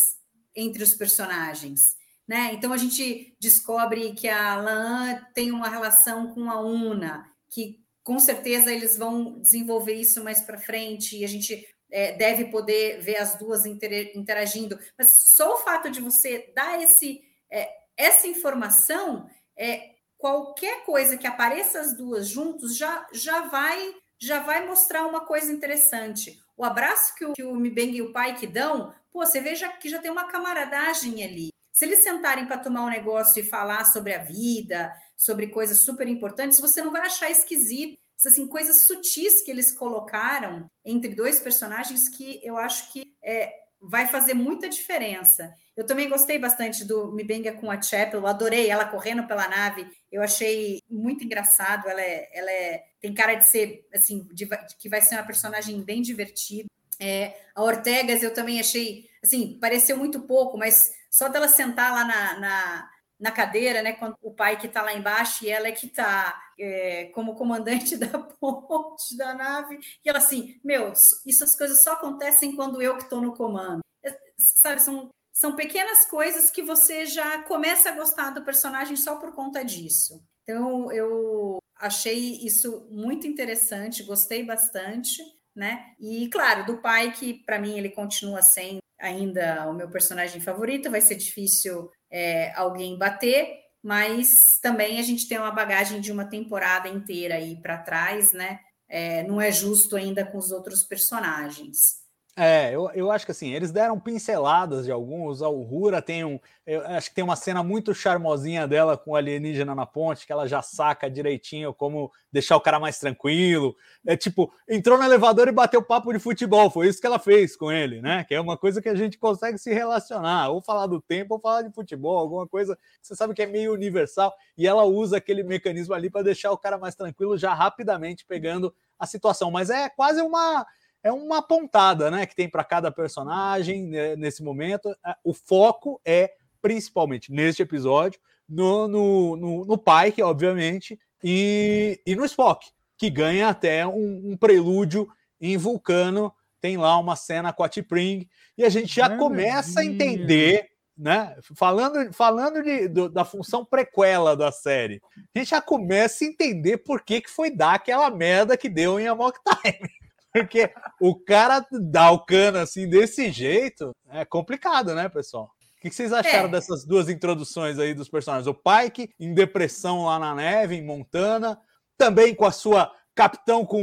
entre os personagens. Né? Então a gente descobre que a Lan tem uma relação com a Una, que com certeza eles vão desenvolver isso mais para frente e a gente é, deve poder ver as duas interagindo. Mas só o fato de você dar esse, é, essa informação, é, qualquer coisa que apareça as duas juntos já, já vai já vai mostrar uma coisa interessante. O abraço que o, que o Mibeng e o pai que dão Pô, você veja que já tem uma camaradagem ali. Se eles sentarem para tomar um negócio e falar sobre a vida, sobre coisas super importantes, você não vai achar esquisito. Assim, coisas sutis que eles colocaram entre dois personagens que eu acho que é, vai fazer muita diferença. Eu também gostei bastante do Mibenga com a Chapel, eu adorei ela correndo pela nave. Eu achei muito engraçado. Ela é, ela é tem cara de ser assim, de, que vai ser uma personagem bem divertida. É, a Ortegas eu também achei, assim, pareceu muito pouco, mas só dela sentar lá na, na, na cadeira, né, com o pai que está lá embaixo e ela é que está é, como comandante <laughs> da ponte da nave, e ela assim, meu, isso as coisas só acontecem quando eu que estou no comando. É, sabe, são, são pequenas coisas que você já começa a gostar do personagem só por conta disso. Então, eu achei isso muito interessante, gostei bastante né? E claro, do pai que para mim ele continua sendo ainda o meu personagem favorito, vai ser difícil é, alguém bater, mas também a gente tem uma bagagem de uma temporada inteira aí para trás, né? É, não é justo ainda com os outros personagens. É, eu, eu acho que assim, eles deram pinceladas de alguns. A Uhura tem um. Eu acho que tem uma cena muito charmosinha dela com o alienígena na ponte, que ela já saca direitinho como deixar o cara mais tranquilo. É tipo, entrou no elevador e bateu papo de futebol. Foi isso que ela fez com ele, né? Que é uma coisa que a gente consegue se relacionar, ou falar do tempo, ou falar de futebol, alguma coisa que você sabe que é meio universal. E ela usa aquele mecanismo ali para deixar o cara mais tranquilo, já rapidamente pegando a situação. Mas é quase uma é uma pontada né, que tem para cada personagem né, nesse momento. É, o foco é principalmente neste episódio, no, no, no, no Pike, obviamente, e, e no Spock. que ganha até um, um prelúdio em Vulcano. Tem lá uma cena com a T'Pring e a gente já começa a entender, né? Falando, falando de, do, da função prequela da série, a gente já começa a entender por que, que foi dar aquela merda que deu em Amok Time. Porque o cara dá o cano assim desse jeito é complicado, né, pessoal? O que vocês acharam É. dessas duas introduções aí dos personagens? O Pike em depressão lá na neve, em Montana, também com a sua capitão com,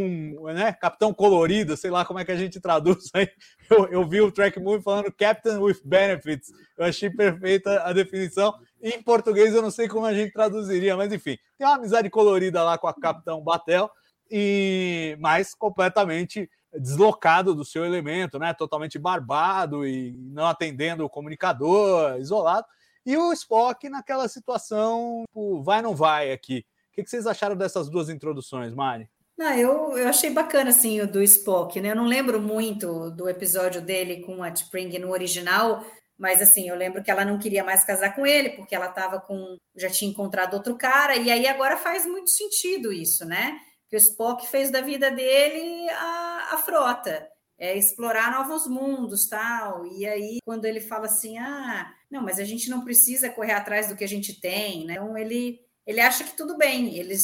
né, capitão colorido, sei lá como é que a gente traduz aí. Eu, eu vi o Track Movie falando Captain with Benefits. Eu achei perfeita a definição. Em português eu não sei como a gente traduziria, mas enfim, tem uma amizade colorida lá com a capitão Batel e mais completamente deslocado do seu elemento, né? Totalmente barbado e não atendendo o comunicador, isolado. E o Spock naquela situação, tipo, vai não vai aqui. O que vocês acharam dessas duas introduções, Mari? Não, eu, eu achei bacana assim o do Spock, né? Eu não lembro muito do episódio dele com a T'Pring no original, mas assim, eu lembro que ela não queria mais casar com ele porque ela estava com já tinha encontrado outro cara e aí agora faz muito sentido isso, né? Que o Spock fez da vida dele a, a frota, é explorar novos mundos, tal. E aí quando ele fala assim: "Ah, não, mas a gente não precisa correr atrás do que a gente tem", né? Então ele ele acha que tudo bem, eles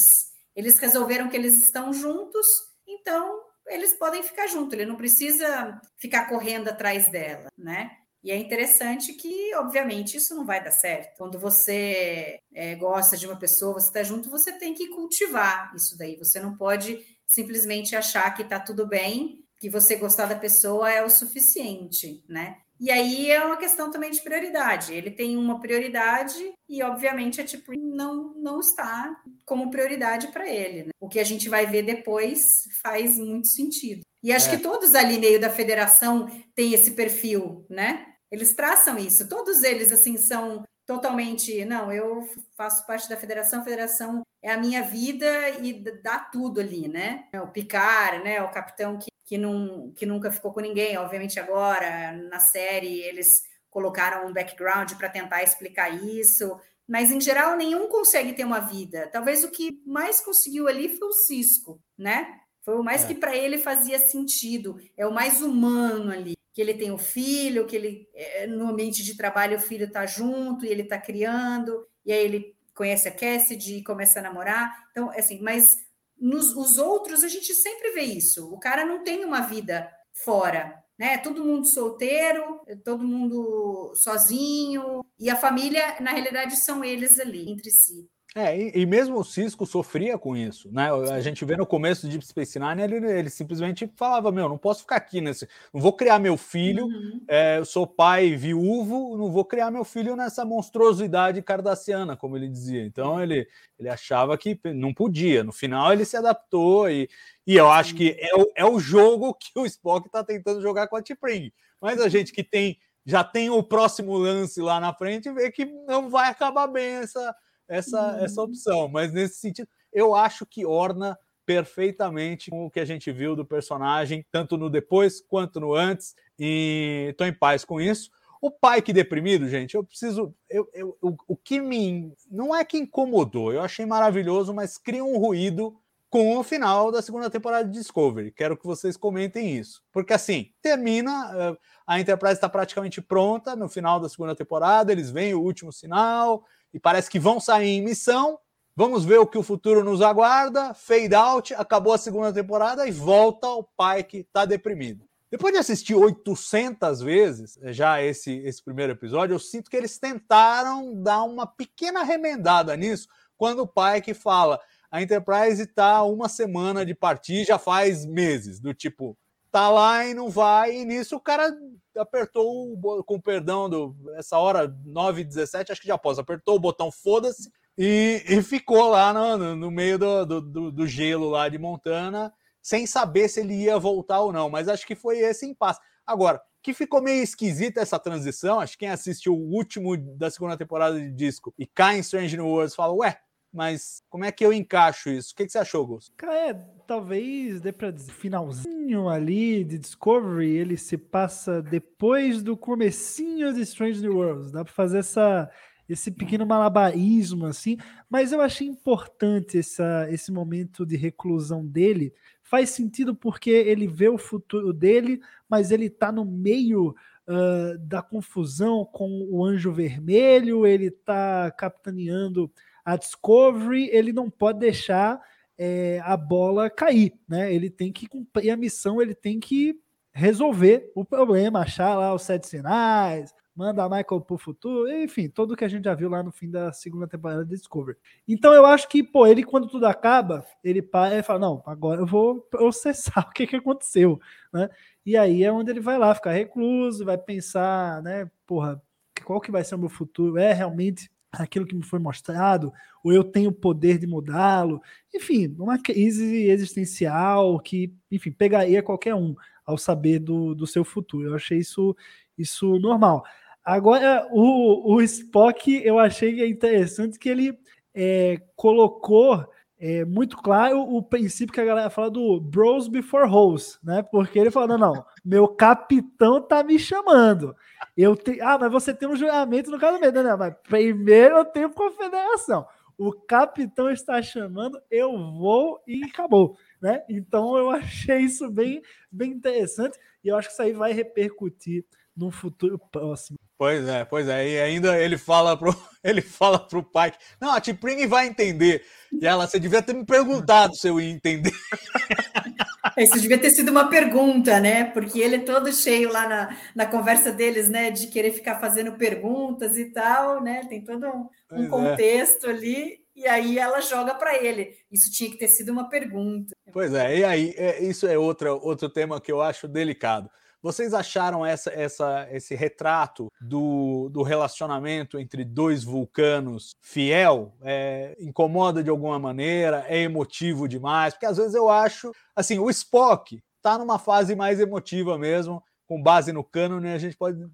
eles resolveram que eles estão juntos, então eles podem ficar juntos, ele não precisa ficar correndo atrás dela, né? E é interessante que, obviamente, isso não vai dar certo. Quando você é, gosta de uma pessoa, você está junto, você tem que cultivar isso daí. Você não pode simplesmente achar que está tudo bem, que você gostar da pessoa é o suficiente, né? E aí é uma questão também de prioridade. Ele tem uma prioridade e, obviamente, a tipo não, não está como prioridade para ele. Né? O que a gente vai ver depois faz muito sentido. E acho É. que todos ali meio da federação têm esse perfil, né? Eles traçam isso. Todos eles, assim, são totalmente. Não, eu faço parte da federação, a federação é a minha vida e dá tudo ali, né? O Picard, né? O capitão que, que, não, que nunca ficou com ninguém, obviamente agora na série eles colocaram um background para tentar explicar isso, mas em geral nenhum consegue ter uma vida. Talvez o que mais conseguiu ali foi o Cisco, né? Foi o mais É. que para ele fazia sentido, é o mais humano ali, que ele tem o filho, que ele eh, no ambiente de trabalho o filho está junto e ele está criando, e aí ele conhece a Cassidy e começa a namorar. Então, assim, mas nos os outros a gente sempre vê isso. O cara não tem uma vida fora, né? Todo mundo solteiro, todo mundo sozinho, e a família, na realidade, são eles ali entre si. É, e, e mesmo o Cisco sofria com isso, né? A gente vê no começo de Deep Space Nine, ele, ele simplesmente falava, meu, não posso ficar aqui nesse... Não vou criar meu filho, Uhum. é, eu sou pai viúvo, não vou criar meu filho nessa monstruosidade cardassiana, como ele dizia. Então ele, ele achava que não podia. No final ele se adaptou e, e eu acho que é o, é o jogo que o Spock está tentando jogar com a T'Pring. Mas a gente que tem já tem o próximo lance lá na frente vê que não vai acabar bem essa, essa, essa opção. Mas nesse sentido, eu acho que orna perfeitamente com o que a gente viu do personagem, tanto no depois quanto no antes, e estou em paz com isso. O pai que deprimido, gente, eu preciso. Eu, eu, o, o que me. Não é que incomodou, eu achei maravilhoso, mas cria um ruído com o final da segunda temporada de Discovery. Quero que vocês comentem isso. Porque assim, termina, eh, a Enterprise está praticamente pronta no final da segunda temporada, eles veem o último sinal e parece que vão sair em missão. Vamos ver o que o futuro nos aguarda. Fade out, acabou a segunda temporada e volta o pai que está deprimido. Depois de assistir 800 vezes eh, já esse, esse primeiro episódio, eu sinto que eles tentaram dar uma pequena remendada nisso quando o pai que fala a Enterprise está uma semana de partir, já faz meses, do tipo, tá lá e não vai, e nisso o cara apertou, o com perdão, do, essa hora 9h17, acho que já posso, apertou o botão foda-se e, e ficou lá no, no- meio do, do- do- do gelo lá de Montana, sem saber se ele ia voltar ou não, mas acho que foi esse impasse. Agora, que ficou meio esquisita essa transição, acho que quem assistiu o último da segunda temporada de disco e cai em Strange New Worlds fala, ué, mas como é que eu encaixo isso? O que, que você achou, Gus? Cara, é, talvez dê pra dizer, finalzinho ali de Discovery, ele se passa depois do comecinho de Strange New Worlds. Dá pra fazer essa, esse pequeno malabarismo, assim, mas eu achei importante essa, esse momento de reclusão dele. Faz sentido porque ele vê o futuro dele, mas ele está no meio uh, da confusão com o Anjo Vermelho, ele está capitaneando a Discovery, ele não pode deixar é, a bola cair, né? Ele tem que cumprir a missão, ele tem que resolver o problema, achar lá os sete sinais, manda a Michael pro futuro, enfim, tudo que a gente já viu lá no fim da segunda temporada de Discovery. Então eu acho que, pô, ele quando tudo acaba, ele para e fala, não, agora eu vou processar <laughs> o que que aconteceu, né? E aí é onde ele vai lá ficar recluso, vai pensar, né, porra, qual que vai ser o meu futuro? É realmente aquilo que me foi mostrado, ou eu tenho o poder de mudá-lo. Enfim, uma crise existencial que, enfim, pegaria qualquer um ao saber do, do seu futuro. Eu achei isso, isso normal. Agora, o, o Spock, eu achei interessante que ele é, colocou é, muito claro o princípio que a galera fala do bros before hoes, né? Porque ele falou: não, não, meu capitão tá me chamando. Eu tenho. Ah, mas você tem um juramento no casamento, né? Mas primeiro eu tenho confederação. O capitão está chamando, eu vou e acabou, né? Então eu achei isso bem, bem interessante e eu acho que isso aí vai repercutir no futuro próximo. Pois é, pois é. E ainda ele fala pro, <laughs> ele fala pro pai, não, a Tipring vai entender. E ela, você devia ter me perguntado se eu ia entender. <laughs> Isso devia ter sido uma pergunta, né? Porque ele é todo cheio lá na, na conversa deles, né? De querer ficar fazendo perguntas e tal, né? Tem todo um, um é. contexto é. ali. E aí ela joga para ele. Isso tinha que ter sido uma pergunta. Pois é, e aí é, isso é outra, outro tema que eu acho delicado. Vocês acharam essa, essa, esse retrato do, do relacionamento entre dois vulcanos fiel? É, incomoda de alguma maneira? É emotivo demais? Porque às vezes eu acho, assim, o Spock está numa fase mais emotiva mesmo, com base no cânone, a gente pode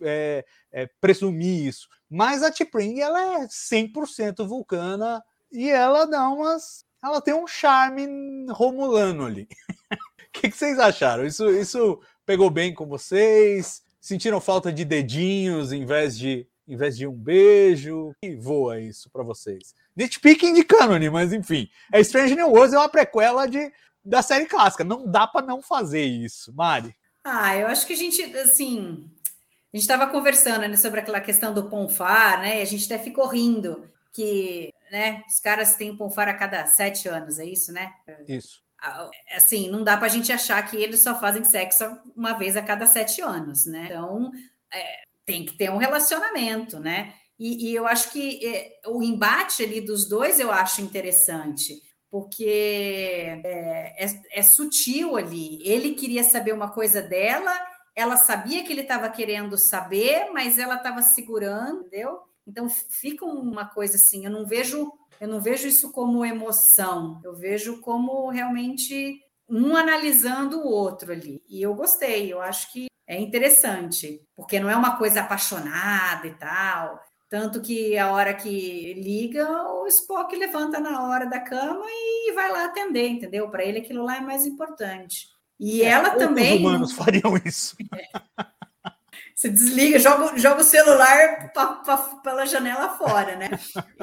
é, é, presumir isso. Mas a T'Pring, ela é 100% vulcana e ela dá umas... Ela tem um charme romulano ali. <laughs> O que, que, vocês acharam? Isso, isso pegou bem com vocês? Sentiram falta de dedinhos em vez de, em vez de um beijo? Que voa isso para vocês? Nitpicking de cânone, mas enfim. É Strange New Worlds é uma prequela de, da série clássica. Não dá para não fazer isso. Mari? Ah, eu acho que a gente, assim... A gente estava conversando né, sobre aquela questão do Ponfar, né? E a gente até ficou rindo que né, os caras têm Ponfar a cada sete anos, é isso, né? Isso assim, não dá para a gente achar que eles só fazem sexo uma vez a cada sete anos, né? Então, é, tem que ter um relacionamento, né? E, e eu acho que é, o embate ali dos dois eu acho interessante, porque é, é, é sutil ali. Ele queria saber uma coisa dela, ela sabia que ele estava querendo saber, mas ela estava segurando, entendeu? Então fica uma coisa assim, eu não vejo eu não vejo isso como emoção, eu vejo como realmente um analisando o outro ali. E eu gostei, eu acho que é interessante, porque não é uma coisa apaixonada e tal. Tanto que a hora que liga, o Spock levanta na hora da cama e vai lá atender, entendeu? Para ele aquilo lá é mais importante. E é, ela também. Os humanos fariam isso. É. <laughs> Você desliga, joga, joga o celular pra, pra, pela janela fora, né?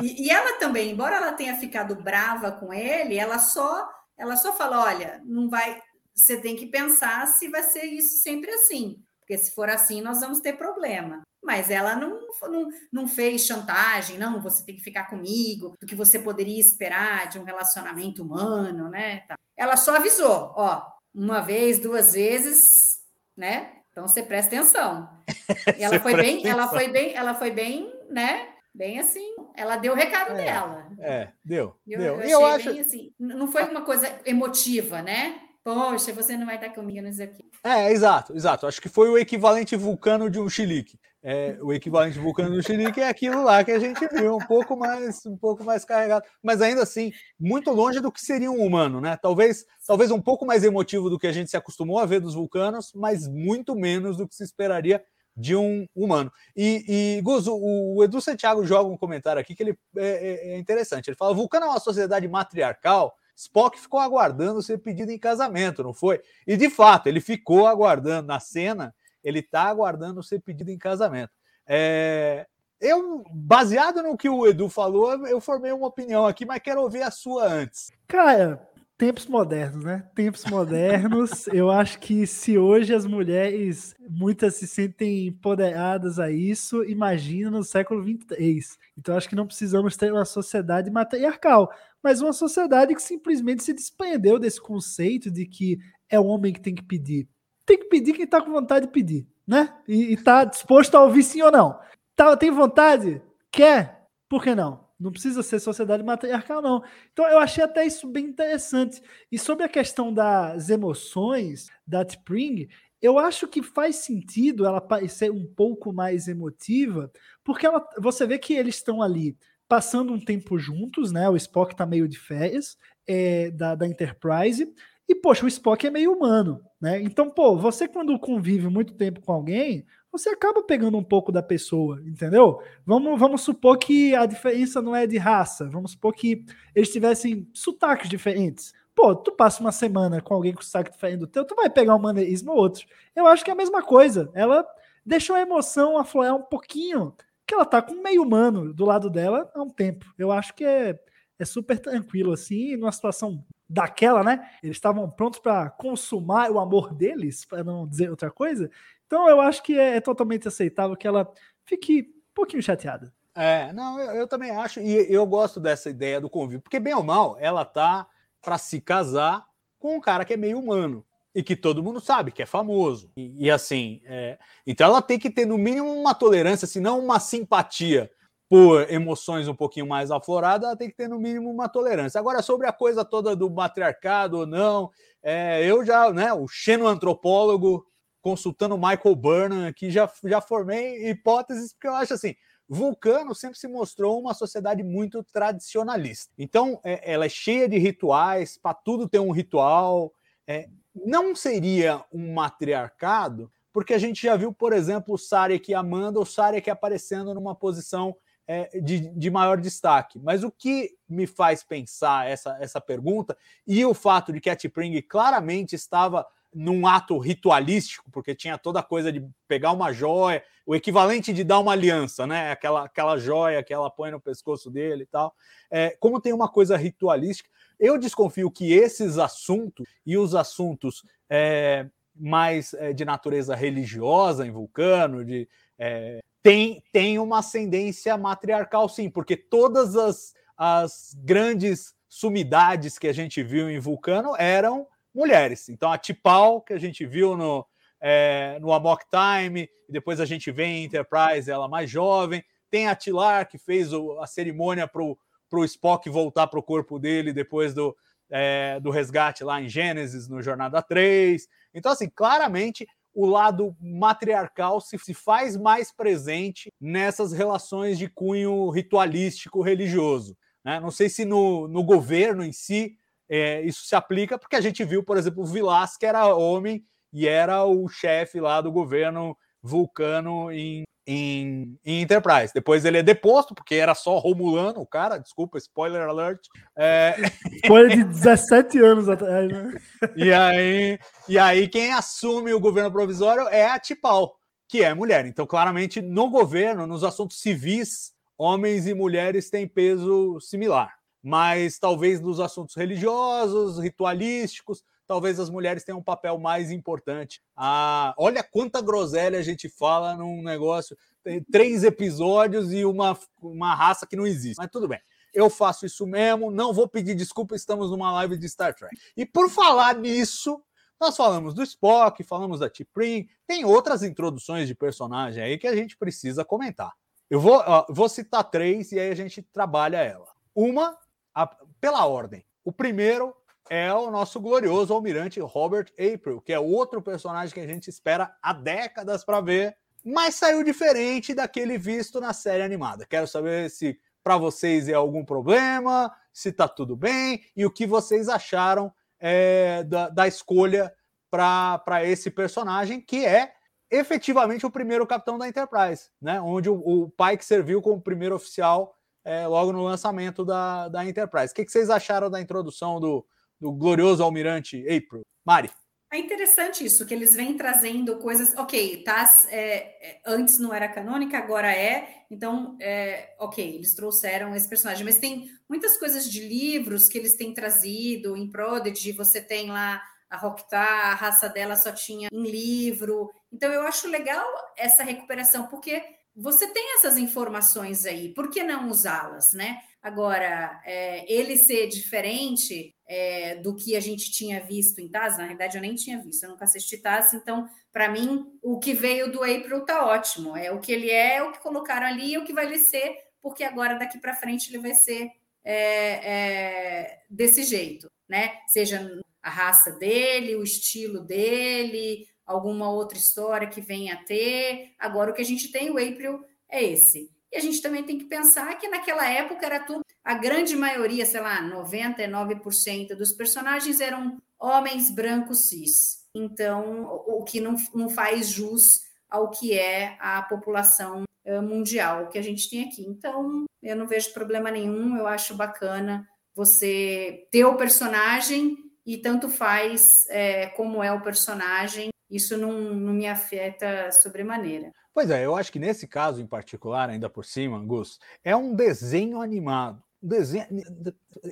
E, e, ela também, embora ela tenha ficado brava com ele, ela só, ela só fala: olha, não vai. Você tem que pensar se vai ser isso sempre assim. Porque se for assim, nós vamos ter problema. Mas ela não, não, não fez chantagem, não, você tem que ficar comigo, do que você poderia esperar de um relacionamento humano, né? Ela só avisou, ó, uma vez, duas vezes, né? Então você presta atenção. <laughs> E ela foi bem, atenção. ela foi bem, ela foi bem, né? Bem assim, ela deu o recado é, dela. É, deu. Eu, deu. eu, eu acho assim, não foi uma coisa emotiva, né? Poxa, você não vai estar comigo nisso aqui. É, exato, exato. Acho que foi o equivalente vulcano de um chilique. É, o equivalente vulcano do chilique é aquilo lá que a gente viu, um pouco mais, um pouco mais carregado, mas ainda assim muito longe do que seria um humano, né? Talvez, talvez um pouco mais emotivo do que a gente se acostumou a ver dos vulcanos, mas muito menos do que se esperaria de um humano. E, e Gus, o, o Edu Santiago joga um comentário aqui que ele é, é, é interessante. Ele fala: Vulcano é uma sociedade matriarcal. Spock ficou aguardando ser pedido em casamento, não foi? E de fato, ele ficou aguardando na cena ele está aguardando ser pedido em casamento. É, Eu, baseado no que o Edu falou, eu formei uma opinião aqui, mas quero ouvir a sua antes. Cara, tempos modernos, né? Tempos modernos. <laughs> eu acho que se hoje as mulheres, muitas se sentem empoderadas a isso, imagina no século 23. Então acho que não precisamos ter uma sociedade matriarcal, mas uma sociedade que simplesmente se desprendeu desse conceito de que é o homem que tem que pedir. Tem que pedir quem está com vontade de pedir, né? E está disposto a ouvir sim ou não. Tá, tem vontade? Quer? Por que não? Não precisa ser sociedade matriarcal, não. Então, eu achei até isso bem interessante. E sobre a questão das emoções da T'Pring, eu acho que faz sentido ela parecer um pouco mais emotiva, porque ela, você vê que eles estão ali passando um tempo juntos, né? O Spock tá meio de férias é, da, da Enterprise, e, poxa, o Spock é meio humano, né? Então, pô, você quando convive muito tempo com alguém, você acaba pegando um pouco da pessoa, entendeu? Vamos, vamos supor que a diferença não é de raça, vamos supor que eles tivessem sotaques diferentes. Pô, tu passa uma semana com alguém com sotaque diferente do teu, tu vai pegar um maneirismo ou outro. Eu acho que é a mesma coisa. Ela deixou a emoção aflorar um pouquinho, que ela tá com meio humano do lado dela há um tempo. Eu acho que é, é super tranquilo, assim, numa situação daquela, né? Eles estavam prontos para consumar o amor deles, para não dizer outra coisa. Então eu acho que é, é, totalmente aceitável que ela fique um pouquinho chateada. É, não, eu, eu, também acho, e eu gosto dessa ideia do convívio, porque bem ou mal, ela tá para se casar com um cara que é meio humano e que todo mundo sabe que é famoso. E, e assim, é, então ela tem que ter no mínimo uma tolerância, se não uma simpatia por emoções um pouquinho mais afloradas, ela tem que ter no mínimo uma tolerância. Agora, sobre a coisa toda do matriarcado ou não, é, eu já, né, o xenoantropólogo consultando Michael Burnham aqui, já, já formei hipóteses, porque eu acho assim, Vulcano sempre se mostrou uma sociedade muito tradicionalista. Então, é, ela é cheia de rituais, para tudo ter um ritual. É, não seria um matriarcado, porque a gente já viu, por exemplo, o Sarek e Amanda, o Sarek aparecendo numa posição é, de, de, maior destaque. Mas o que me faz pensar essa, essa pergunta e o fato de que a claramente estava num ato ritualístico, porque tinha toda a coisa de pegar uma joia, o equivalente de dar uma aliança, né? Aquela, aquela joia que ela põe no pescoço dele e tal. É, como tem uma coisa ritualística, eu desconfio que esses assuntos e os assuntos é, mais é, de natureza religiosa em Vulcano, de, é, tem, tem uma ascendência matriarcal, sim, porque todas as, as grandes sumidades que a gente viu em Vulcano eram mulheres. Então, a Tipal, que a gente viu no, é, no Amok Time, depois a gente vê em Enterprise, ela mais jovem. Tem a Tilar, que fez o, a cerimônia para o Spock voltar para o corpo dele depois do, é, do resgate lá em Gênesis, no Jornada 3. Então, assim, claramente o lado matriarcal se, se faz mais presente nessas relações de cunho ritualístico religioso. Né? Não sei se no, no governo em si é, isso se aplica porque a gente viu, por exemplo, o Vilas, que era homem e era o chefe lá do governo vulcano em, em, em, Enterprise. Depois ele é deposto, porque era só Romulano, o cara, desculpa, spoiler alert. É... <laughs> Spoiler de 17 anos atrás, né? e, aí, e aí quem assume o governo provisório é a Tipal, que é mulher. Então, claramente, no governo, nos assuntos civis, homens e mulheres têm peso similar mas talvez nos assuntos religiosos, ritualísticos, talvez as mulheres tenham um papel mais importante. Ah, olha quanta groselha a gente fala num negócio, tem três episódios e uma, uma raça que não existe. Mas tudo bem. Eu faço isso mesmo, não vou pedir desculpa, estamos numa live de Star Trek. E por falar nisso, nós falamos do Spock, falamos da T'Pring, tem outras introduções de personagem aí que a gente precisa comentar. Eu vou, ó, vou citar três e aí a gente trabalha ela. Uma a, pela ordem. O primeiro é o nosso glorioso almirante Robert April, que é outro personagem que a gente espera há décadas para ver, mas saiu diferente daquele visto na série animada. Quero saber se para vocês é algum problema, se tá tudo bem e o que vocês acharam é, da, da escolha para esse personagem que é efetivamente o primeiro capitão da Enterprise, né? Onde o, o Pike serviu como primeiro oficial é, logo no lançamento da, da Enterprise. O que, que vocês acharam da introdução do, do glorioso almirante April? Mari. É interessante isso, que eles vêm trazendo coisas. Ok, Taz é, é, antes não era canônica, agora é. Então, é, ok, eles trouxeram esse personagem. Mas tem muitas coisas de livros que eles têm trazido. Em Prodigy, você tem lá a Rokta, a raça dela só tinha em livro. Então, eu acho legal essa recuperação, porque você tem essas informações aí, por que não usá-las, né? Agora, é, ele ser diferente é, do que a gente tinha visto em Taz, na realidade eu nem tinha visto, eu nunca assisti Taz, então, para mim, o que veio do April tá ótimo. É o que ele é, é o que colocaram ali, é o que vai lhe ser, porque agora daqui para frente ele vai ser é, é, desse jeito, né? Seja a raça dele, o estilo dele, alguma outra história que venha a ter. Agora, o que a gente tem, o April, é esse. E a gente também tem que pensar que naquela época era tudo, a grande maioria, sei lá, 99% dos personagens eram homens brancos cis. Então, o que não, não faz jus ao que é a população eh, mundial que a gente tem aqui. Então, eu não vejo problema nenhum, eu acho bacana você ter o personagem e tanto faz é, como é o personagem, isso não, não me afeta sobremaneira. Pois é, eu acho que nesse caso em particular, ainda por cima, Gus, é um desenho animado. Desenho,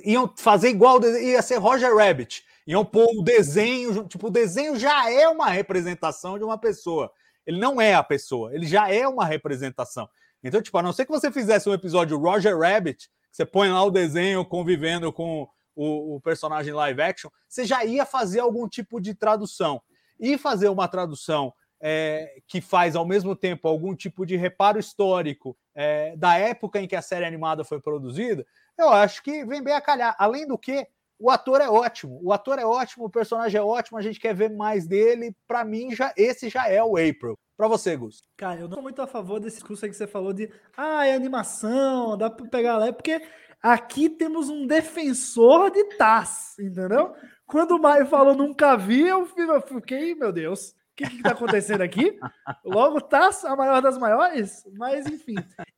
iam fazer igual, ia ser Roger Rabbit. Iam pôr o desenho, tipo, o desenho já é uma representação de uma pessoa. Ele não é a pessoa, ele já é uma representação. Então, tipo, a não ser que você fizesse um episódio Roger Rabbit, você põe lá o desenho convivendo com o, o personagem live action, você já ia fazer algum tipo de tradução. E fazer uma tradução é, que faz ao mesmo tempo algum tipo de reparo histórico é, da época em que a série animada foi produzida, eu acho que vem bem a calhar. Além do que, o ator é ótimo, o ator é ótimo, o personagem é ótimo, a gente quer ver mais dele. Para mim, já esse já é o April. Para você, Gus. Cara, eu não sou muito a favor desse curso aí que você falou de ah, é animação, dá para pegar lá, é porque aqui temos um defensor de Taz, entendeu? Quando o Maio falou nunca vi, eu fiquei, meu Deus que está acontecendo aqui? <laughs> Logo tá a maior das maiores, mas enfim,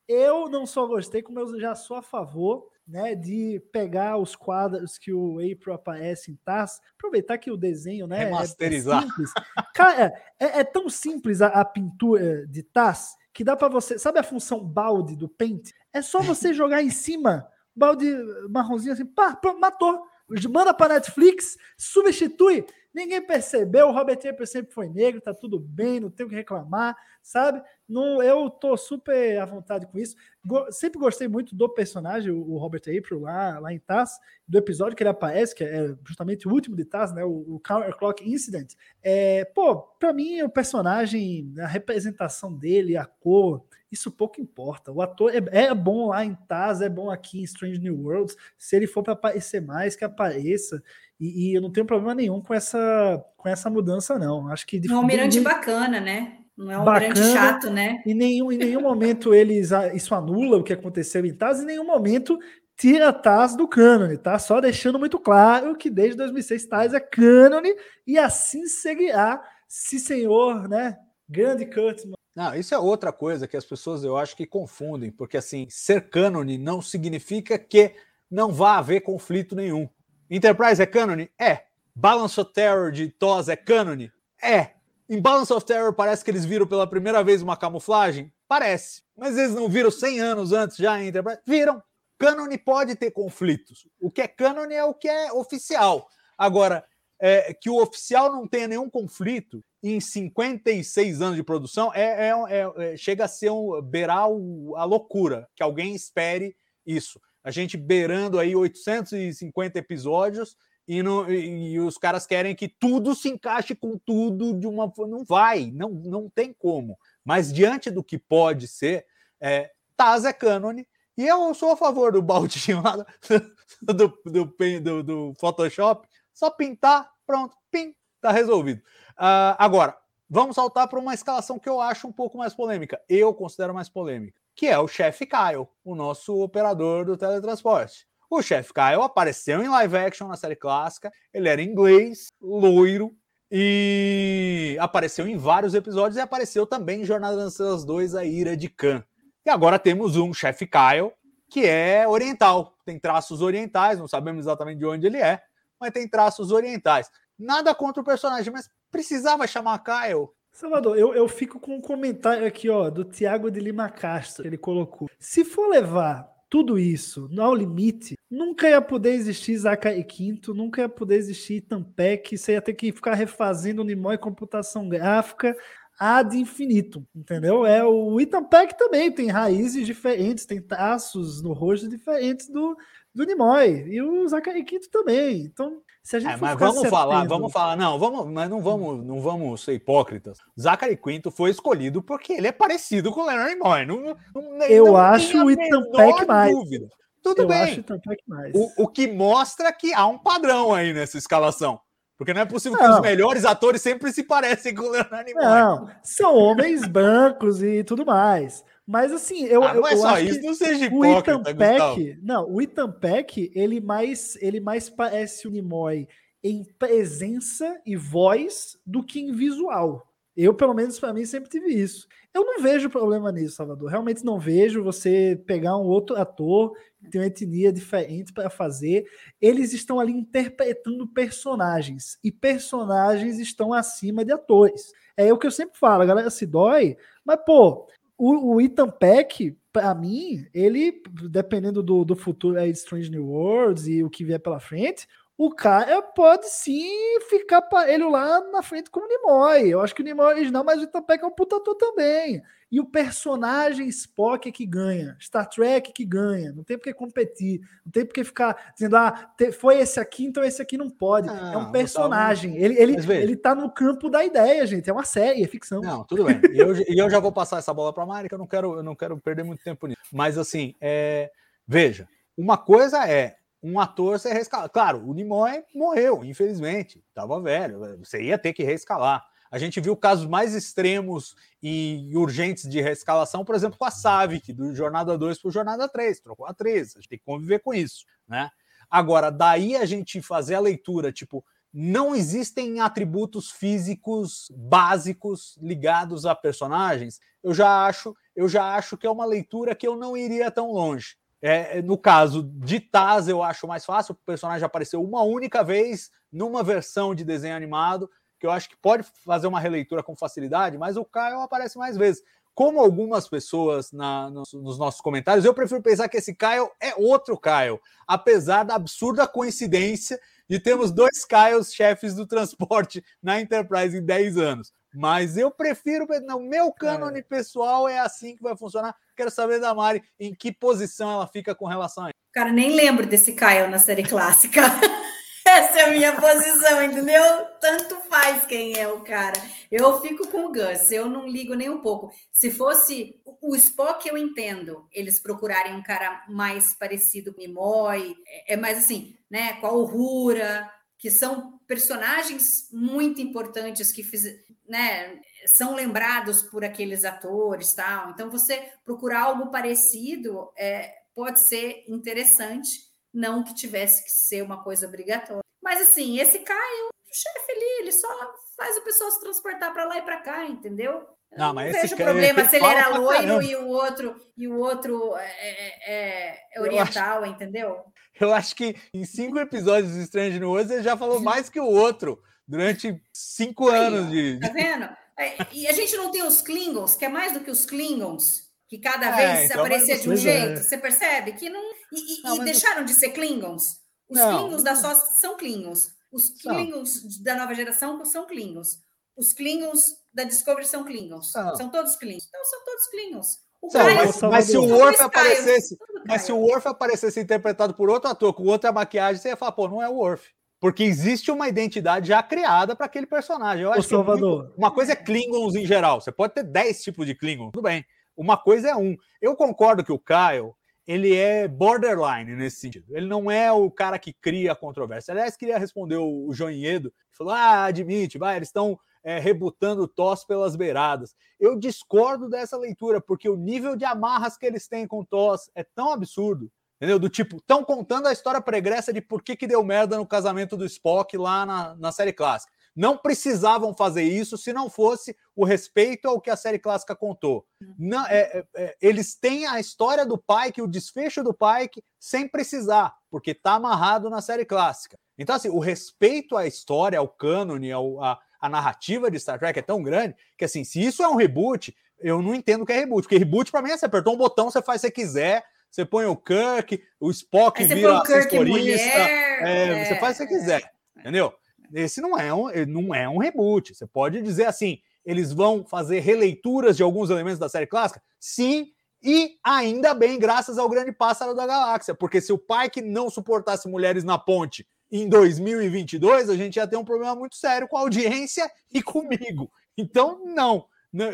eu não só gostei, como eu já sou a favor né, de pegar os quadros que o April aparece em Taz, aproveitar que o desenho né, Remasterizar. É, é simples. Cara, é, é, tão simples a, a pintura de Taz que dá para você. Sabe a função balde do Paint? É só você jogar em cima, balde marronzinho assim, pá, pronto, matou. Manda para Netflix, substitui Ninguém percebeu, o Robert Taylor sempre foi negro, tá tudo bem, não tenho o que reclamar, sabe? Não, eu tô super à vontade com isso. Go, sempre gostei muito do personagem, o, Robert April, lá, lá em Taz, do episódio que ele aparece, que é justamente o último de Taz, né? O, o Counter Clock Incident. É, pô, pra mim, o personagem, a representação dele, a cor, isso pouco importa. O ator é, é, bom lá em Taz, é bom aqui em Strange New Worlds. Se ele for para aparecer mais, que apareça. E, e, eu não tenho problema nenhum com essa, com essa mudança, não. Acho que. Um almirante de... bacana, né? Não é um bacana, almirante chato, né? Em nenhum, em nenhum momento eles isso anula o que aconteceu em Taz, em nenhum momento tira Taz do cânone, tá? Só deixando muito claro que desde 2006 Taz é cânone e assim seguirá, se senhor, né? Grande Kurtzman. Não, isso é outra coisa que as pessoas eu acho que confundem, porque assim, ser cânone não significa que não vá haver conflito nenhum. Enterprise é cânone? É. Balance of Terror de TOS é cânone? É. Em Balance of Terror parece que eles viram pela primeira vez uma camuflagem? Parece. Mas eles não viram 100 anos antes já em Enterprise? Viram. Cânone pode ter conflitos. O que é cânone é o que é oficial. Agora, é, que o oficial não tenha nenhum conflito em 56 anos de produção é, é, é, é chega a ser um, beirar o, a loucura que alguém espere isso a gente beirando aí 850 episódios e, no, e, e, os caras querem que tudo se encaixe com tudo de uma forma. Não vai, não, não tem como. Mas diante do que pode ser, é, Taz é cânone, e eu sou a favor do lá <laughs> do, do, do, do, Photoshop. Só pintar, pronto, pim, tá resolvido. Uh, agora, vamos saltar para uma escalação que eu acho um pouco mais polêmica. Eu considero mais polêmica que é o chefe Kyle, o nosso operador do teletransporte. O chefe Kyle apareceu em live action na série clássica, ele era inglês, loiro, e apareceu em vários episódios e apareceu também em Jornada nas Estrelas 2, A Ira de Khan. E agora temos um chefe Kyle, que é oriental, tem traços orientais, não sabemos exatamente de onde ele é, mas tem traços orientais. Nada contra o personagem, mas precisava chamar Kyle. Salvador, eu, eu fico com um comentário aqui, ó, do Tiago de Lima Castro, ele colocou. Se for levar tudo isso ao limite, nunca ia poder existir Zachary Quinto, nunca ia poder existir Tampec, você ia ter que ficar refazendo Nimoy computação gráfica ad infinito, entendeu? É o Itampec também tem raízes diferentes, tem traços no rosto diferentes do, do Nimoy e o Zachary Quinto também. Então, se a gente É, for mas vamos se falar, vamos falar. Não, vamos, mas não vamos, não vamos ser hipócritas. Zachary Quinto foi escolhido porque ele é parecido com o Leonard Nimoy. Não, não, Eu não acho o Itampec menor mais. Dúvida. Tudo eu bem. acho o mais. O, o que mostra que há um padrão aí nessa escalação. Porque não é possível que Não. os melhores atores sempre se parecem com o Leonard Nimoy. Não, são homens <laughs> brancos e tudo mais. Mas assim, eu, Ah, eu, não é eu só acho isso, que não seja o Gustavo. Itampec, não, o Itampec, ele mais, ele mais parece o Nimoy em presença e voz do que em visual. Eu, pelo menos, para mim, sempre tive isso. Eu não vejo problema nisso, Salvador. Realmente não vejo você pegar um outro ator que tem uma etnia diferente para fazer. Eles estão ali interpretando personagens e personagens estão acima de atores. É o que eu sempre falo, a galera se dói, mas pô, o, o Ethan Peck, para mim, ele, dependendo do, do futuro de Strange New Worlds e o que vier pela frente, o cara pode sim ficar para ele lá na frente como o Nimoy. Eu acho que o Nimoy é original, mas o Ethan Peck é um puta ator também. E o personagem Spock é que ganha, Star Trek que ganha. Não tem por que competir, não tem por que ficar dizendo, ah, foi esse aqui, então esse aqui não pode. é Não, um personagem. Ele, ele, Mas veja. ele tá no campo da ideia, gente. É uma série, é ficção. Não, tudo bem. E eu, eu já vou passar essa bola para a Mari, que eu não quero, eu não quero perder muito tempo nisso. Mas assim, é, veja, uma coisa é um ator ser reescalado. Claro, o Nimoy morreu, infelizmente, estava velho. Você ia ter que reescalar. A gente viu casos mais extremos e urgentes de reescalação, por exemplo, com a Savic, do Jornada 2 para o Jornada 3, trocou a 3. A gente tem que conviver com isso, né? Agora, daí a gente fazer a leitura, tipo, não existem atributos físicos básicos ligados a personagens, eu já acho, eu já acho que é uma leitura que eu não iria tão longe. É, no caso de Taz, eu acho mais fácil, o personagem apareceu uma única vez numa versão de desenho animado, que eu acho que pode fazer uma releitura com facilidade, mas o Kyle aparece mais vezes. Como algumas pessoas na- nos, nos nossos comentários, eu prefiro pensar que esse Kyle é outro Kyle, apesar da absurda coincidência de termos dois Kyles chefes do transporte na Enterprise em 10 anos. Mas eu prefiro, no meu cânone pessoal, é assim que vai funcionar. Quero saber da Mari em que posição ela fica com relação a isso. Cara, nem lembro desse Kyle na série clássica. <laughs> Essa é a minha posição, entendeu? Tanto faz quem é o cara. Eu fico com o Gus, eu não ligo nem um pouco. Se fosse o Spock, eu entendo eles procurarem um cara mais parecido com o Nimoy, é é mais assim, né? Com a Uhura, que são personagens muito importantes que fiz, né, são lembrados por aqueles atores, tal. Então você procurar algo parecido é, pode ser interessante, não que tivesse que ser uma coisa obrigatória. Mas assim, esse Caio, o chefe ali, ele só faz o pessoal se transportar para lá e para cá, entendeu? Eu Não, não, mas esse vejo problema se ele era pra loiro e o outro e o outro é, é- é- é oriental, entendeu? <laughs> Eu acho que em cinco episódios de Strange New Worlds ele já falou mais que o outro durante cinco anos de. Tá vendo? É, E a gente não tem os Klingons, que é mais do que os Klingons, que cada É, vez então, aparecia de um pois é. jeito. Você percebe que não. E, e- Não, e deixaram de ser Klingons. Os Não, Klingons da só são Klingons. Os. Klingons da nova geração são Klingons. Os Klingons da Discovery são Klingons. São. Todos Klingons. Então são todos Klingons. Não, mas, mas se o. Worf aparecesse, Mas se o. Worf aparecesse interpretado por outro ator com outra maquiagem, você ia falar, pô, não é o Worf. Porque existe uma identidade já criada para aquele personagem. Eu que é muito- Salvador. uma coisa é Klingons em geral. Você pode ter 10 tipos de Klingons, tudo bem. Uma coisa é um. Eu concordo que o Kyle, ele é borderline nesse sentido. Ele não é o cara que cria a controvérsia. Aliás, queria responder o, o João Iedo, que falou: ah, admite, vai, eles estão é, rebutando o TOS pelas beiradas. Eu discordo dessa leitura, porque o nível de amarras que eles têm com o TOS é tão absurdo. Entendeu? Do tipo, estão contando a história pregressa de por que, que deu merda no casamento do Spock lá na, na série clássica. Não precisavam fazer isso se não fosse o respeito ao que a série clássica contou. Não, é, é, é, eles têm a história do Pike, o desfecho do Pike, sem precisar, porque está amarrado na série clássica. Então, assim, o respeito à história, ao cânone, ao, a, a narrativa de Star Trek é tão grande que, assim, se isso é um reboot, eu não entendo o que é reboot. Porque reboot, pra mim, é você apertou um botão, você faz o que você quiser, você põe o Kirk, o Spock você vira põe o Kirk assessorista, mulher, é, você é, faz o que você quiser, entendeu? Esse não é, um, não é um reboot. Você pode dizer assim, eles vão fazer releituras de alguns elementos da série clássica? Sim, e ainda bem, graças ao grande pássaro da galáxia, porque se o Pike não suportasse mulheres na ponte em 2022, a gente ia ter um problema muito sério com a audiência e comigo. Então, não,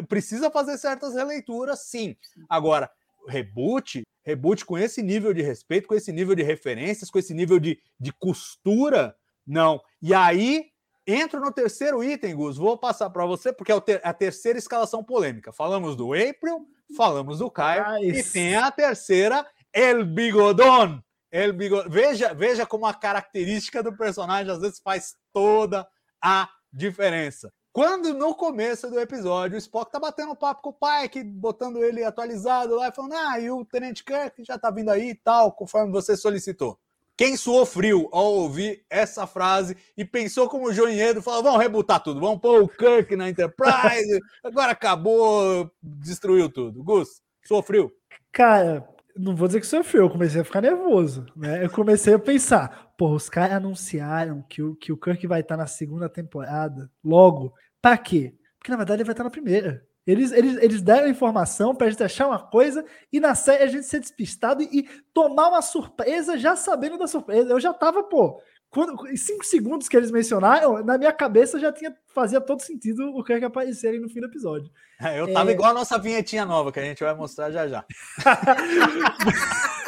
precisa fazer certas releituras, sim. Agora, reboot, reboot com esse nível de respeito, com esse nível de referências, com esse nível de, de costura, não. E aí, entro no terceiro item, Gus, vou passar para você, porque é a terceira escalação polêmica. Falamos do April, falamos do Caio, e tem a terceira, El Bigodon. El Bigodon. Veja, veja como a característica do personagem às vezes faz toda a diferença. Quando no começo do episódio o Spock tá batendo papo com o Pike, botando ele atualizado lá, e falando: Ah, e o Tenente Kirk já tá vindo aí e tal, conforme você solicitou. Quem suou frio ao ouvir essa frase e pensou como o Joinhedo, falou: vamos rebutar tudo, vamos pôr o Kirk na Enterprise, <laughs> agora acabou, destruiu tudo. Gus, suou frio? Cara, não vou dizer que sofreu, eu comecei a ficar nervoso, né? Eu comecei a pensar, pô, os caras anunciaram que o, que o Kirk vai estar na segunda temporada, logo, pra quê? Porque na verdade ele vai estar na primeira. Eles, eles, eles deram informação pra gente achar uma coisa e na série a gente ser despistado e, e tomar uma surpresa já sabendo da surpresa. Eu já tava, pô, quando, em cinco segundos que eles mencionaram, na minha cabeça já tinha fazia todo sentido o Kirk aparecer ali no fim do episódio. É, Eu tava igual a nossa vinhetinha nova, que a gente vai mostrar já já. <laughs>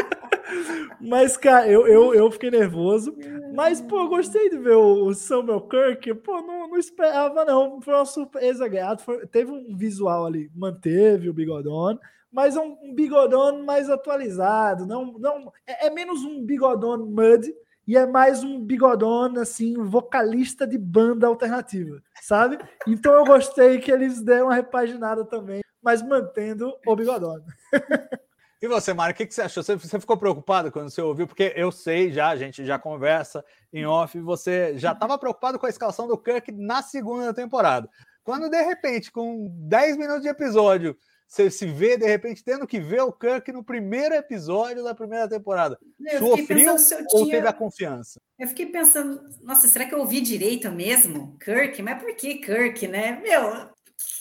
Mas, cara, eu, eu, eu fiquei nervoso. Mas, pô, eu gostei de ver o o Samuel Kirk. Pô, não, não esperava, não. Foi uma surpresa grata. Teve um visual ali, manteve o bigodon, mas é um, um bigodon mais atualizado. Não, não, é, é menos um bigodon mud e é mais um bigodon, assim, vocalista de banda alternativa, sabe? Então eu gostei que eles deram uma repaginada também, mas mantendo o bigodon. E você, Mário, o que, que você achou? Você, você ficou preocupado quando você ouviu? Porque eu sei já, a gente já conversa em off, você já estava preocupado com a escalação do Kirk na segunda temporada. Quando, de repente, com 10 minutos de episódio, você se vê, de repente, tendo que ver o Kirk no primeiro episódio da primeira temporada. Eu pensando eu ou teve a confiança? Eu fiquei pensando, nossa, será que eu ouvi direito mesmo? Kirk? Mas por que Kirk, né? Meu, o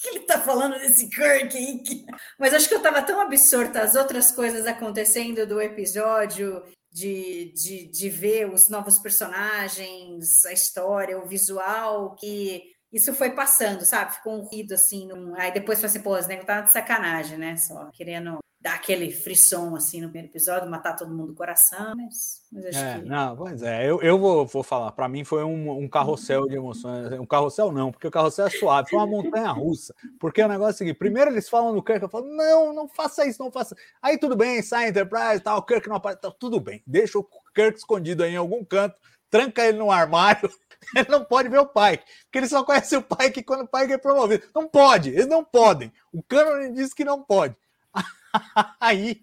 que ele tá falando desse Kirk? Que- <laughs> Mas acho que eu tava tão absorta às outras coisas acontecendo do episódio, de, de, de ver os novos personagens, a história, o visual, que isso foi passando, sabe? Ficou um ruído assim. num- Aí depois falei assim, pô, os negros tava de sacanagem, né? Só querendo dar aquele frisson assim no primeiro episódio, matar todo mundo do coração, mas, mas acho É, que. não, pois é, eu, eu vou, vou falar. Para mim foi um, um carrossel de emoções. Um carrossel não, porque o carrossel é suave, foi uma montanha russa. Porque o negócio é o seguinte: primeiro eles falam no Kirk, eu falo, não, não faça isso, não faça. Aí tudo bem, sai Enterprise, tal, o Kirk não aparece, tá, tudo bem, deixa o Kirk escondido aí em algum canto, tranca ele no armário. <laughs> Ele não pode ver o Pike, porque ele só conhece o Pike quando o Pike é promovido. Não pode, eles não podem. O Canon diz que não pode. <laughs> Aí,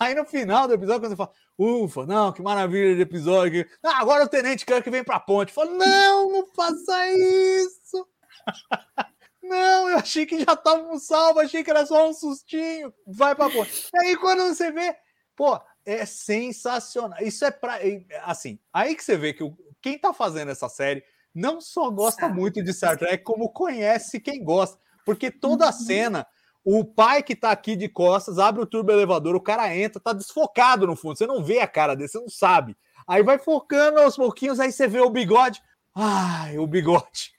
aí no final do episódio, quando você fala, ufa, não, que maravilha de episódio. Ah, agora o Tenente Kirk vem pra ponte. Fala, não, não faça isso. <laughs> Não, eu achei que já estávamos salvos, achei que era só um sustinho. Vai pra ponte. E aí quando você vê, pô, é sensacional. Isso é pra. é, Assim, aí que você vê que o- quem tá fazendo essa série não só gosta Sabe. muito de Star Trek, como conhece quem gosta. Porque toda a cena, o pai que tá aqui de costas, abre o turbo elevador, o cara entra, tá desfocado no fundo. Você não vê a cara dele, você não sabe. Aí vai focando aos pouquinhos, aí você vê o bigode. Ai, o bigode.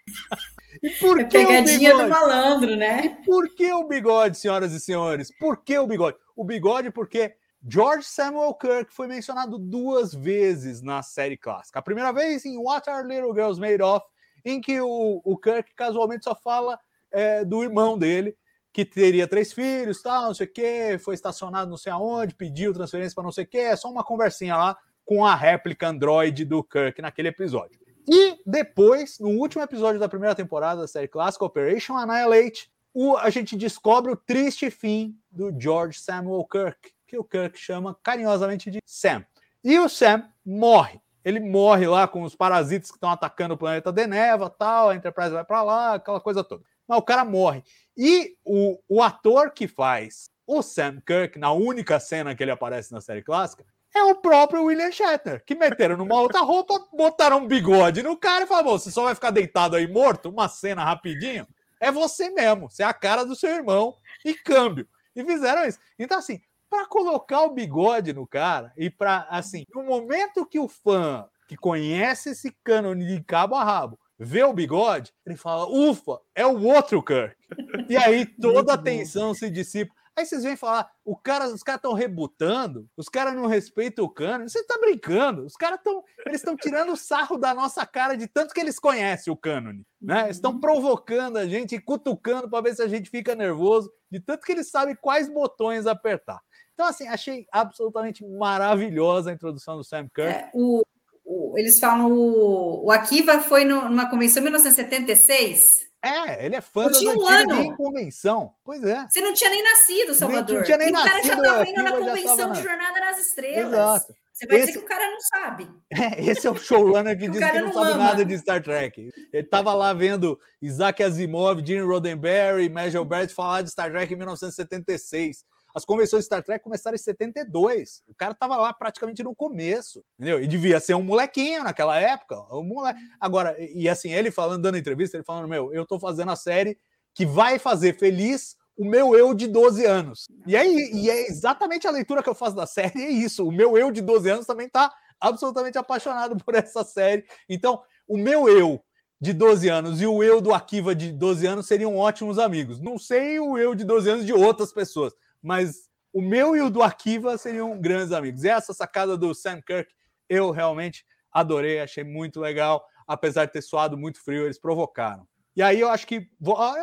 E por É que o pegadinha do bigode? malandro, né? Por que o bigode, senhoras e senhores? Por que o bigode? O bigode porque George Samuel Kirk foi mencionado duas vezes na série clássica. A primeira vez em What Are Little Girls Made Of, em que o, o Kirk casualmente só fala é, do irmão dele, que teria três filhos, tal, não sei o quê, foi estacionado não sei aonde, pediu transferência para não sei o quê, é só uma conversinha lá com a réplica Android do Kirk naquele episódio. E depois, no último episódio da primeira temporada da série clássica, Operation Annihilate, o- a gente descobre o triste fim do George Samuel Kirk, que o Kirk chama carinhosamente de Sam. E o Sam morre. ele morre lá com os parasitas que estão atacando o planeta Deneva, tal, a Enterprise vai para lá, aquela coisa toda. Mas o cara morre. E o, o ator que faz o Sam Kirk, na única cena que ele aparece na série clássica, é o próprio William Shatner, que meteram numa outra roupa, botaram um bigode no cara e falaram: você só vai ficar deitado aí morto? Uma cena rapidinho? É você mesmo, você é a cara do seu irmão e câmbio. E fizeram isso. Então, assim, para colocar o bigode no cara e para, assim, no momento que o fã que conhece esse cânone de cabo a rabo vê o bigode, ele fala: ufa, é o outro Kirk. <laughs> E aí toda a tensão se dissipa. Aí vocês vêm falar, o cara, os caras estão rebutando, os caras não respeitam o cano. Você está brincando? Os caras estão, eles estão tirando o sarro da nossa cara de tanto que eles conhecem o cânone, né? Estão provocando a gente, cutucando para ver se a gente fica nervoso, de tanto que eles sabem quais botões apertar. Então, assim, achei absolutamente maravilhosa a introdução do Sam Kirk. É, o, o, eles falam o, o Akiva foi no, numa convenção em 1976. É, ele é fã da um ano. convenção. Pois é. Você não tinha nem nascido, Salvador. Não tinha nem e nascido. O cara já estava indo na convenção de Jornada nas Estrelas. Exato. Você vai esse... dizer que o cara não sabe. <laughs> É, esse é o showrunner que, <laughs> que diz que não, não sabe ama. nada de Star Trek. Ele estava lá vendo Isaac Asimov, Gene Roddenberry, Major Bert falar de Star Trek em 1976. As convenções de Star Trek começaram em 72. O cara tava lá praticamente no começo, entendeu? E devia ser um molequinho naquela época. Um moleque. Agora, e assim, ele falando, dando entrevista, ele falando: Meu, eu tô fazendo a série que vai fazer feliz o meu eu de 12 anos. E, aí, e é exatamente a leitura que eu faço da série, é isso. O meu eu de 12 anos também tá absolutamente apaixonado por essa série. Então, o meu eu de 12 anos e o eu do Akiva de 12 anos seriam ótimos amigos. Não sei o eu de 12 anos de outras pessoas, mas o meu e o do Akiva seriam grandes amigos. E essa sacada do Sam Kirk eu realmente adorei, achei muito legal, apesar de ter soado muito frio, eles provocaram. E aí eu acho que.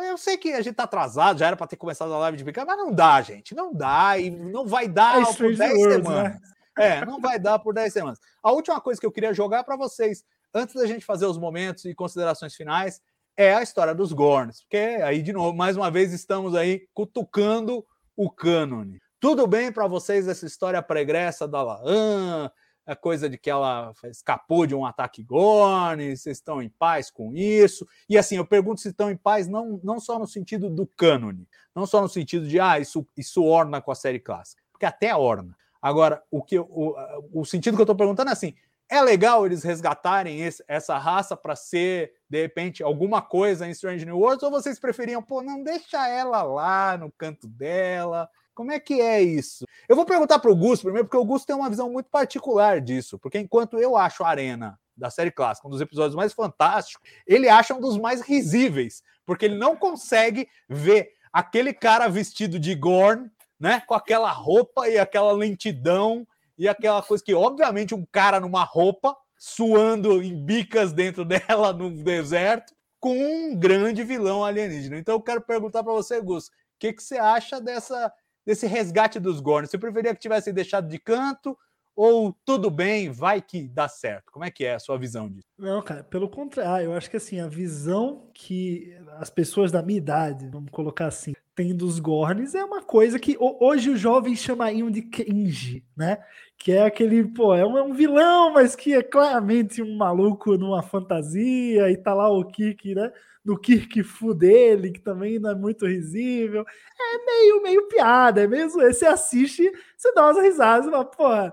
Eu sei que a gente tá atrasado, já era para ter começado a live de picar, mas não dá, gente. Não dá, e não vai dar é por 10 World, semanas. Né? É, não vai dar por 10 semanas. A última coisa que eu queria jogar para vocês, antes da gente fazer os momentos e considerações finais, é a história dos Gorns. Porque aí, de novo, mais uma vez, estamos aí cutucando o cânone. Tudo bem para vocês essa história pregressa da Laan, a coisa de que ela escapou de um ataque Gorn, vocês estão em paz com isso? E assim, eu pergunto se estão em paz não, não só no sentido do cânone, não só no sentido de, ah, isso, isso orna com a série clássica, porque até orna. Agora, o, que, o, o sentido que eu estou perguntando é assim, é legal eles resgatarem esse, essa raça para ser, de repente, alguma coisa em Strange New Worlds? Ou vocês preferiam, pô, não deixa ela lá no canto dela? Como é que é isso? Eu vou perguntar para o Gus primeiro, porque o Gus tem uma visão muito particular disso. Porque enquanto eu acho a Arena da série clássica um dos episódios mais fantásticos, ele acha um dos mais risíveis, porque ele não consegue ver aquele cara vestido de Gorn, né, com aquela roupa e aquela lentidão e aquela coisa que, obviamente, um cara numa roupa, suando em bicas dentro <laughs> dela no deserto, com um grande vilão alienígena. Então eu quero perguntar para você, Gus, o que, que você acha dessa, desse resgate dos Gorns? Você preferia que tivesse deixado de canto ou tudo bem, vai que dá certo? Como é que é a sua visão disso? Não, cara, pelo contrário, eu acho que assim, a visão que as pessoas da minha idade, vamos colocar assim, tem dos Gorns é uma coisa que hoje os jovens chamariam de cringe, né? Que é aquele, pô, é um, é um, vilão, mas que é claramente um maluco numa fantasia, e tá lá o Kirk, né? No Kirk Fu dele, que também não é muito risível. É meio, meio piada, é mesmo. Você assiste, você dá umas risadas, mas, pô, né?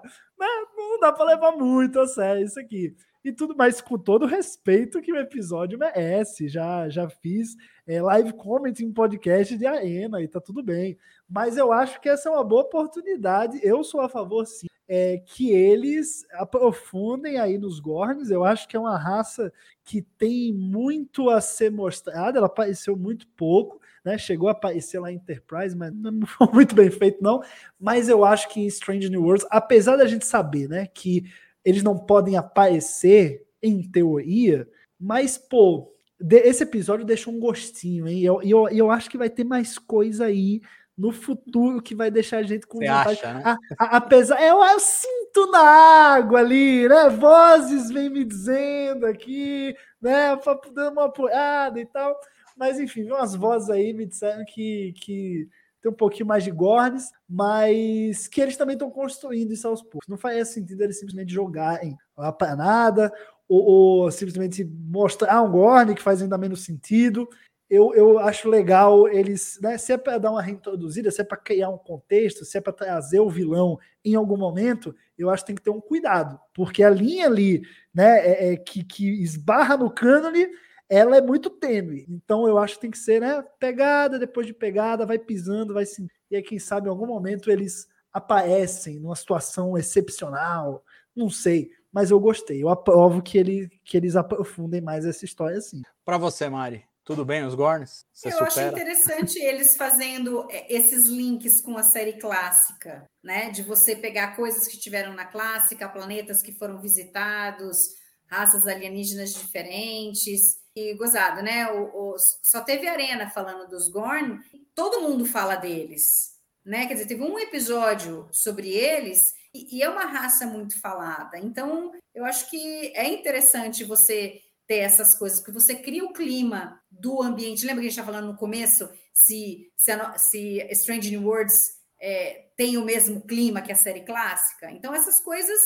não dá pra levar muito a sério isso aqui e tudo mais, com todo respeito que o episódio merece. Já, já fiz é, live comment em podcast de arena e tá tudo bem. Mas eu acho que essa é uma boa oportunidade. Eu sou a favor, sim, é, que eles aprofundem aí nos Gorns. Eu acho que é uma raça que tem muito a ser mostrada. Ela apareceu muito pouco, né? Chegou a aparecer lá em Enterprise, mas não <laughs> foi muito bem feito, não. Mas eu acho que em Strange New Worlds, apesar da gente saber, né, que eles não podem aparecer em teoria, mas, pô, esse episódio deixou um gostinho, hein? E eu, eu, eu acho que vai ter mais coisa aí no futuro que vai deixar a gente com Você vontade. Acha, né? a, a, apesar, eu, eu, sinto na água ali, né? Vozes vêm me dizendo aqui, né? Dando uma apoiada e tal. Mas enfim, umas vozes aí me disseram que, que ter um pouquinho mais de Gorns, mas que eles também estão construindo isso aos poucos. Não faz sentido eles simplesmente jogarem lá para nada, ou, ou, simplesmente mostrar um Gorn que faz ainda menos sentido. Eu, eu acho legal eles, né, se é para dar uma reintroduzida, se é para criar um contexto, se é para trazer o vilão em algum momento, eu acho que tem que ter um cuidado, porque a linha ali, né, é, é que, que esbarra no cânone ela é muito tênue. Então eu acho que tem que ser, né, pegada depois de pegada, vai pisando, vai se e aí quem sabe em algum momento eles aparecem numa situação excepcional, não sei, mas eu gostei. Eu aprovo que ele que eles aprofundem mais essa história assim. Para você, Mari, tudo bem os Gorns? Você eu supera? acho interessante eles fazendo é, esses links com a série clássica, né? De você pegar coisas que tiveram na clássica, planetas que foram visitados, raças alienígenas diferentes gozado, né? O, o, só teve Arena falando dos Gorn, todo mundo fala deles, né? Quer dizer, teve um episódio sobre eles e, e é uma raça muito falada. Então, eu acho que é interessante você ter essas coisas, porque você cria o clima do ambiente. Lembra que a gente estava falando no começo se, se, a, se Strange New Worlds é, tem o mesmo clima que a série clássica? Então, essas coisas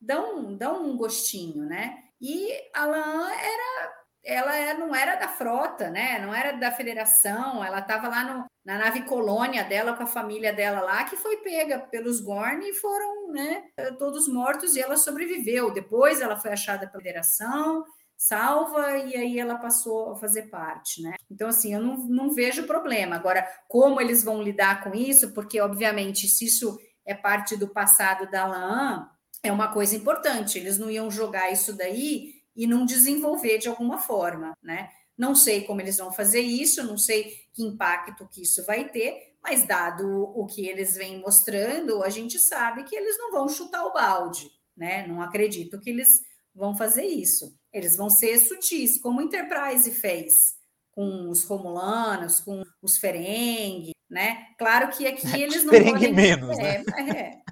dão, dão um gostinho, né? E Alan era ela é, não era da frota, né? Não era da federação, ela estava lá no, na nave colônia dela com a família dela lá, que foi pega pelos Gorn e foram, né, todos mortos e ela sobreviveu. Depois ela foi achada pela federação, salva e aí ela passou a fazer parte, né? Então, assim, eu não, não vejo problema. Agora, como eles vão lidar com isso? Porque, obviamente, se isso é parte do passado da LAN, é uma coisa importante. Eles não iam jogar isso daí e não desenvolver de alguma forma, né? Não sei como eles vão fazer isso, não sei que impacto que isso vai ter, mas dado o que eles vêm mostrando, a gente sabe que eles não vão chutar o balde, né? Não acredito que eles vão fazer isso. Eles vão ser sutis, como o Enterprise fez com os Romulanos, com os Ferengue, né? Claro que aqui eles não Ferengue podem... menos, é, né?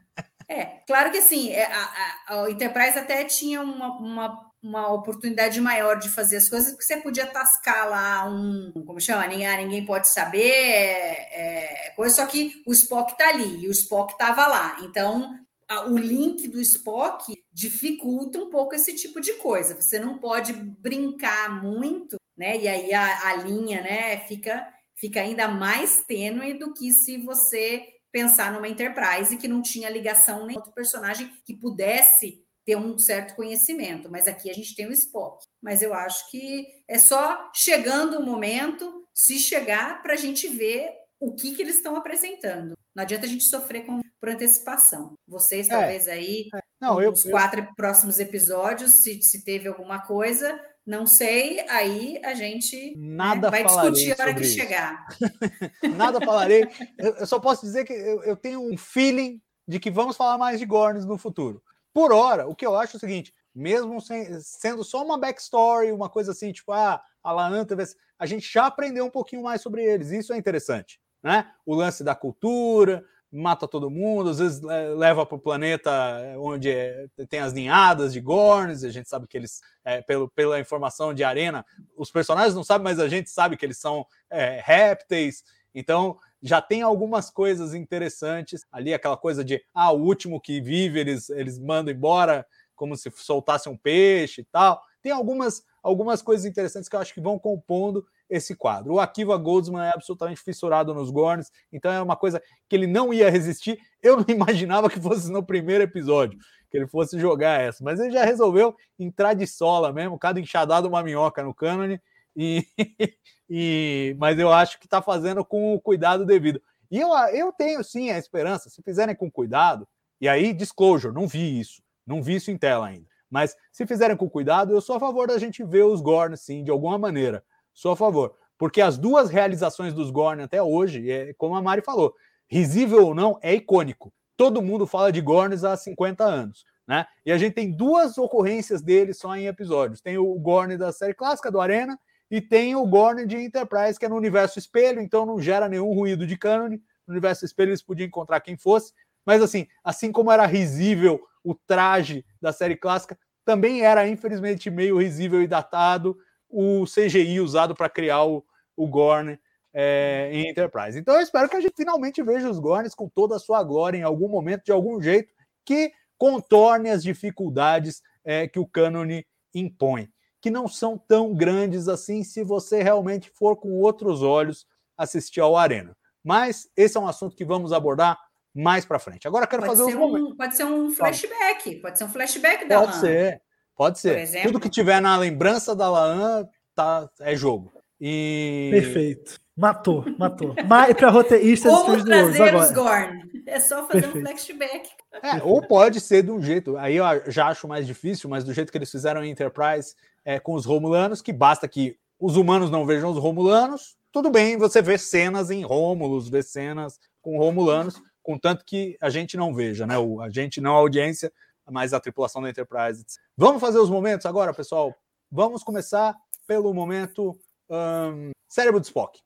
É, é, claro que assim, é, a, a, a Enterprise até tinha uma, uma uma oportunidade maior de fazer as coisas, porque você podia tascar lá um, como chama, ninguém, ah, ninguém pode saber, é, é, coisa, só que o Spock tá ali, e o Spock tava lá, então a, o link do Spock dificulta um pouco esse tipo de coisa, você não pode brincar muito, né, e aí a, a linha, né, fica, fica ainda mais tênue do que se você pensar numa Enterprise que não tinha ligação nem outro personagem que pudesse ter um certo conhecimento, mas aqui a gente tem o Spock. Mas eu acho que é só chegando o momento, se chegar, para a gente ver o que, que eles estão apresentando. Não adianta a gente sofrer com, por antecipação. Vocês, é, talvez, aí, é. Não, nos eu, quatro eu... próximos episódios, se, se teve alguma coisa, não sei, aí a gente né, Nada né, vai discutir a hora que isso. chegar. <laughs> Nada falarei. Eu, eu, só posso dizer que eu, eu tenho um feeling de que vamos falar mais de Gorns no futuro. Por hora, o que eu acho é o seguinte: mesmo sem, sendo só uma backstory, uma coisa assim, tipo, ah, a Laanta, a gente já aprendeu um pouquinho mais sobre eles. Isso é interessante, né? O lance da cultura, mata todo mundo, às vezes leva para o planeta onde é, tem as ninhadas de Gorns, a gente sabe que eles, é, pelo, pela informação de Arena, os personagens não sabem, mas a gente sabe que eles são é, répteis, então já tem algumas coisas interessantes ali, aquela coisa de ah, o último que vive, eles, eles mandam embora como se soltasse um peixe e tal. Tem algumas, algumas coisas interessantes que eu acho que vão compondo esse quadro. O Akiva Goldsman é absolutamente fissurado nos Gorns, então é uma coisa que ele não ia resistir. Eu não <laughs> imaginava que fosse no primeiro episódio que ele fosse jogar essa, mas ele já resolveu entrar de sola mesmo, cada enxadado uma minhoca no cânone e, <laughs> e, mas eu acho que está fazendo com o cuidado devido. E eu, eu tenho sim a esperança, se fizerem com cuidado, e aí, disclosure, não vi isso, não vi isso em tela ainda. Mas se fizerem com cuidado, eu sou a favor da gente ver os Gorn, sim, de alguma maneira. Sou a favor. Porque as duas realizações dos Gorn até hoje, é, como a Mari falou, risível ou não, é icônico. Todo mundo fala de Gorns há 50 anos. Né? E a gente tem duas ocorrências dele só em episódios. Tem o Gorn da série clássica do Arena e tem o Gorn de Enterprise, que é no universo espelho, então não gera nenhum ruído de cânone. No universo espelho eles podiam encontrar quem fosse. Mas assim, assim como era risível o traje da série clássica, também era infelizmente meio risível e datado o CGI usado para criar o, o Gorn é, em Enterprise. Então eu espero que a gente finalmente veja os Gorns com toda a sua glória em algum momento, de algum jeito, que contorne as dificuldades é, que o cânone impõe, que não são tão grandes assim se você realmente for com outros olhos assistir ao Arena. Mas esse é um assunto que vamos abordar mais para frente. Agora quero pode fazer um, Pode ser um flashback, pode ser um flashback da Pode Laan. ser, pode ser. exemplo. Tudo que tiver na lembrança da Laan tá, é jogo. E Perfeito. Matou, matou. Mas para roteirista Como trazer os. Gorn? É só fazer Perfeito. um flashback. É, ou pode ser de um jeito, aí eu já acho mais difícil, mas do jeito que eles fizeram em Enterprise é, com os Romulanos, que basta que os humanos não vejam os Romulanos, tudo bem, você vê cenas em Rómulos, vê cenas com Romulanos, contanto que a gente não veja, né? O, a gente não a audiência, mas a tripulação da Enterprise. Vamos fazer os momentos agora, pessoal? Vamos começar pelo momento ahn, cérebro de Spock.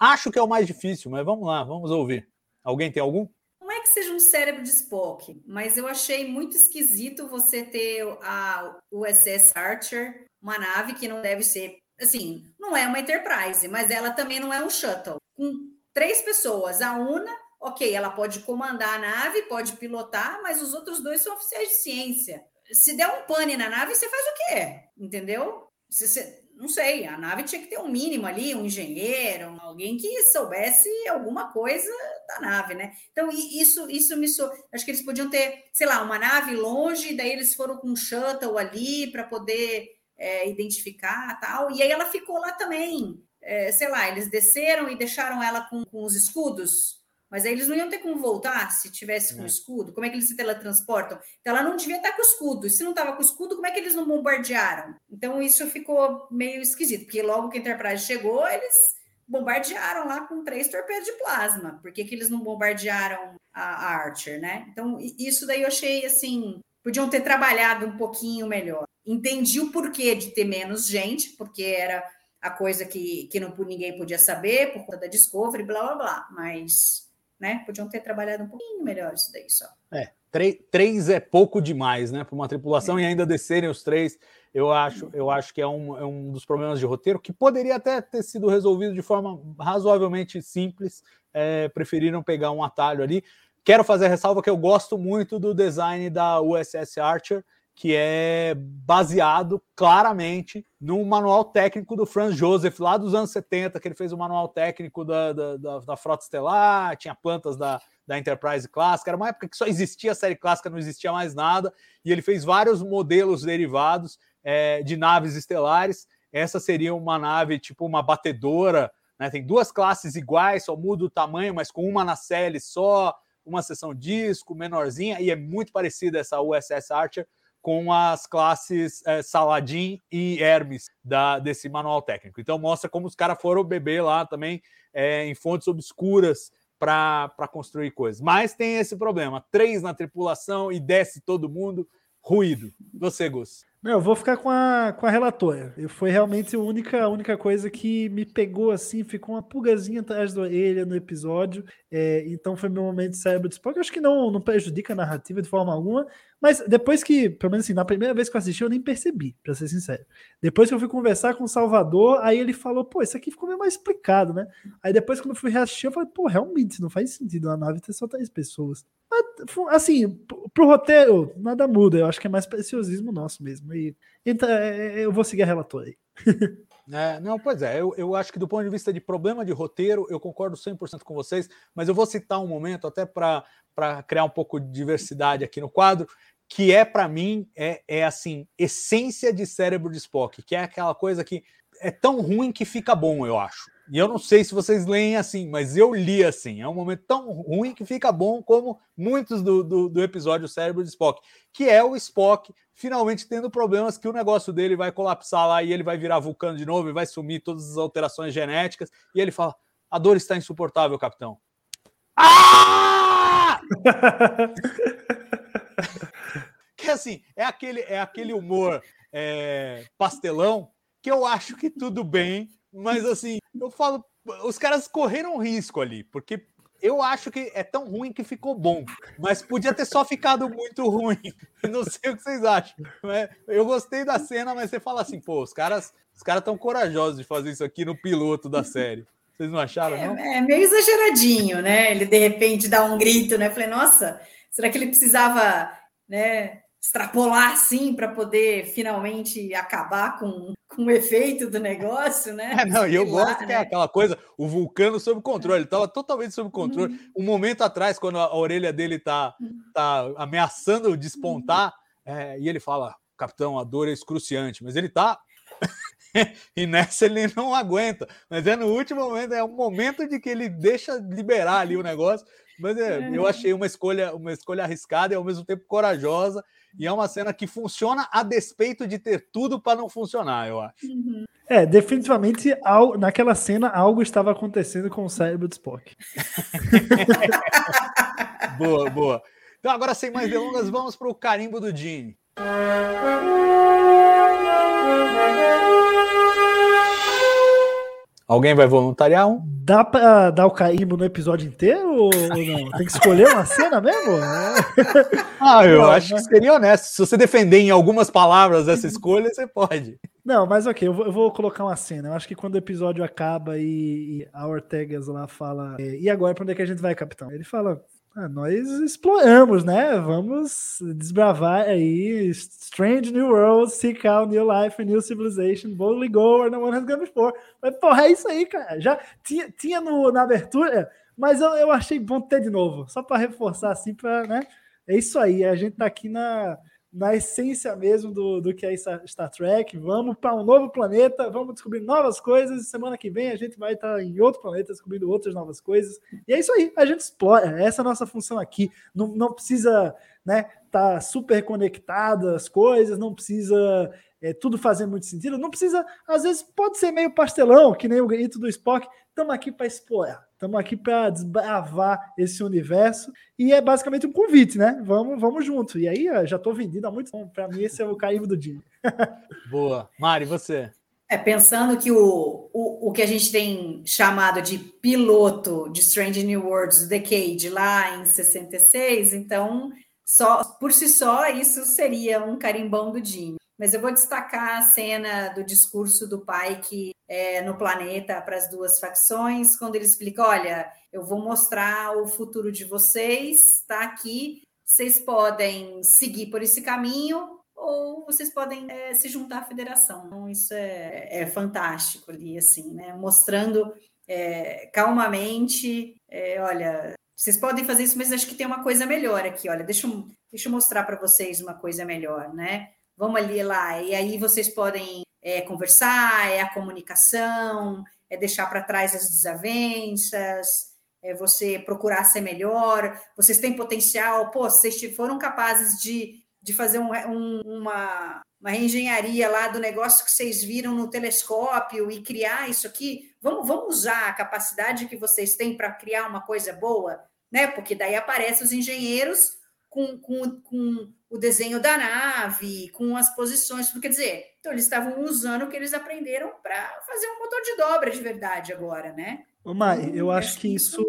Acho que é o mais difícil, mas vamos lá, vamos ouvir. Alguém tem algum? É que seja um cérebro de Spock, mas eu achei muito esquisito você ter a USS Archer, uma nave que não deve ser, assim, não é uma Enterprise, mas ela também não é um shuttle. Com três pessoas, a Una, ok, ela pode comandar a nave, pode pilotar, mas os outros dois são oficiais de ciência. Se der um pane na nave, você faz o quê? Entendeu? Você- não sei, a nave tinha que ter um mínimo ali, um engenheiro, alguém que soubesse alguma coisa da nave, né? Então, isso, isso me so... Acho que eles podiam ter, sei lá, uma nave longe, daí eles foram com um shuttle ali para poder é, identificar tal. E aí ela ficou lá também. É, sei lá, eles desceram e deixaram ela com, com os escudos, mas aí eles não iam ter como voltar se tivesse com É. escudo. Como é que eles se teletransportam? Então ela não devia estar com escudo. E se não estava com escudo, como é que eles não bombardearam? Então isso ficou meio esquisito, porque logo que a Enterprise chegou, eles bombardearam lá com três torpedos de plasma. Por que, que eles não bombardearam a, a Archer, né? Então, isso daí eu achei assim. Podiam ter trabalhado um pouquinho melhor. Entendi o porquê de ter menos gente, porque era a coisa que, que não, ninguém podia saber por conta da Discovery, blá blá blá. Mas, né, podiam ter trabalhado um pouquinho melhor isso daí só. É, três, três é pouco demais, né? Para uma tripulação e ainda descerem os três, eu acho, eu acho que é um, é um dos problemas de roteiro que poderia até ter sido resolvido de forma razoavelmente simples. É, preferiram pegar um atalho ali. Quero fazer a ressalva que eu gosto muito do design da USS Archer, que é baseado claramente no manual técnico do Franz Joseph, lá dos anos 70, que ele fez o manual técnico da, da, da, da Frota Estelar, tinha plantas da, da Enterprise clássica, era uma época que só existia a série clássica, não existia mais nada, e ele fez vários modelos derivados é, de naves estelares. Essa seria uma nave tipo uma batedora, né? Tem duas classes iguais, só muda o tamanho, mas com uma na série só, uma seção disco, menorzinha, e é muito parecida essa USS Archer com as classes é, Saladin e Hermes da, desse manual técnico. Então mostra como os caras foram beber lá também é, em fontes obscuras para construir coisas. Mas tem esse problema: três na tripulação e desce todo mundo, ruído. Você, Gus. Meu, eu vou ficar com a, com a relatora. Eu, foi realmente a única, a única coisa que me pegou assim, ficou uma pulgazinha atrás da orelha no episódio. É, então foi meu momento de cérebro de Spock. Eu acho que não, não prejudica a narrativa de forma alguma, mas depois que, pelo menos assim, na primeira vez que eu assisti, eu nem percebi, pra ser sincero. Depois que eu fui conversar com o Salvador, aí ele falou, pô, isso aqui ficou meio mais explicado, né? Aí depois, quando eu fui reassistir, eu falei, pô, realmente, não faz sentido a nave ter só três pessoas. Mas, assim, pro, roteiro, nada muda. Eu acho que é mais preciosismo nosso mesmo. E então, é, eu vou seguir a relatora aí. <laughs> É, não, pois é, eu, eu acho que do ponto de vista de problema de roteiro, eu concordo 100% com vocês, mas eu vou citar um momento até para criar um pouco de diversidade aqui no quadro, que é para mim é, é assim, essência de cérebro de Spock, que é aquela coisa que é tão ruim que fica bom, eu acho. E eu não sei se vocês leem assim, mas eu li assim. É um momento tão ruim que fica bom como muitos do, do, do episódio Cérebro de Spock, que é o Spock finalmente tendo problemas que o negócio dele vai colapsar lá e ele vai virar vulcano de novo e vai sumir todas as alterações genéticas. E ele fala: a dor está insuportável, capitão. Ah! <laughs> que assim, é aquele, é aquele humor é, pastelão que eu acho que tudo bem, mas assim, eu falo, os caras correram risco ali, porque eu acho que é tão ruim que ficou bom, mas podia ter só ficado muito ruim. <laughs> Não sei o que vocês acham. Né? Eu gostei da cena, mas você fala assim, pô, os caras os caras tão corajosos de fazer isso aqui no piloto da série. Vocês não acharam, é, não? É meio exageradinho, né? Ele de repente dá um grito, né? Falei, nossa, será que ele precisava, né? extrapolar assim para poder finalmente acabar com, com o efeito do negócio, né? É, não, e eu lá, gosto né? que é né? aquela coisa, o vulcano sob controle, ele estava totalmente sob controle. Uhum. Um momento atrás, quando a, a orelha dele tá, uhum. tá ameaçando despontar, uhum. é, e ele fala, capitão, a dor é excruciante, mas ele tá. <laughs> e nessa ele não aguenta. Mas é no último momento, é o momento de que ele deixa liberar ali o negócio. Mas é, é. eu achei uma escolha, uma escolha arriscada e ao mesmo tempo corajosa. E é uma cena que funciona a despeito de ter tudo para não funcionar, eu acho. Uhum. É, definitivamente naquela cena algo estava acontecendo com o cérebro de Spock. <laughs> boa, boa. Então, agora sem mais delongas, vamos para o carimbo do Gene. <laughs> Alguém vai voluntariar um? Dá pra dar o carimbo no episódio inteiro ou não? Tem que escolher uma cena mesmo? <laughs> ah, eu não, acho mas... que seria honesto. Se você defender em algumas palavras essa escolha, você pode. Não, mas ok, eu vou, eu vou colocar uma cena. Eu acho que quando o episódio acaba e, e a Ortegas lá fala: E agora pra onde é que a gente vai, capitão? Ele fala: nós exploramos, né? Vamos desbravar aí Strange New World, Seek Out New Life, New Civilization, Boldly Go where no one has gone before. Mas, porra, é isso aí, cara. Já tinha, tinha no, na abertura, mas eu, eu achei bom ter de novo, só para reforçar assim, para, né? É isso aí, a gente tá aqui na na essência mesmo do, do que é Star Trek. Vamos para um novo planeta, vamos descobrir novas coisas. Semana que vem a gente vai estar em outro planeta descobrindo outras novas coisas. E é isso aí, a gente explora. Essa é a nossa função aqui. Não, não precisa né, tá super conectado as coisas, não precisa é, tudo fazer muito sentido, não precisa, às vezes pode ser meio pastelão, que nem o grito do Spock. Estamos aqui para explorar. Estamos aqui para desbravar esse universo e é basicamente um convite, né? Vamos, vamos junto. E aí já estou vendido há muito tempo. Para mim, esse é o carimbo do dia. <laughs> Boa. Mari, você? É, pensando que o, o, o que a gente tem chamado de piloto de Strange New Worlds, Decade, lá em 66, então, só por si só, isso seria um carimbão do Jimmy mas eu vou destacar a cena do discurso do pai que é, no planeta para as duas facções, quando ele explica: olha, eu vou mostrar o futuro de vocês, está aqui, vocês podem seguir por esse caminho ou vocês podem é, se juntar à federação. Então, isso é, é fantástico ali, assim, né? Mostrando é, calmamente, é, olha, vocês podem fazer isso, mas acho que tem uma coisa melhor aqui, olha, deixa eu, deixa eu mostrar para vocês uma coisa melhor, né? Vamos ali lá, e aí vocês podem é, conversar, é a comunicação, é deixar para trás as desavenças, é você procurar ser melhor, vocês têm potencial, pô, vocês foram capazes de, de fazer um, um, uma, uma engenharia lá do negócio que vocês viram no telescópio e criar isso aqui, vamos, vamos usar a capacidade que vocês têm para criar uma coisa boa, né? Porque daí aparecem os engenheiros com, com, com o desenho da nave, com as posições, quer dizer, então eles estavam usando o que eles aprenderam para fazer um motor de dobra de verdade agora, né? Ô, Mai, eu acho que isso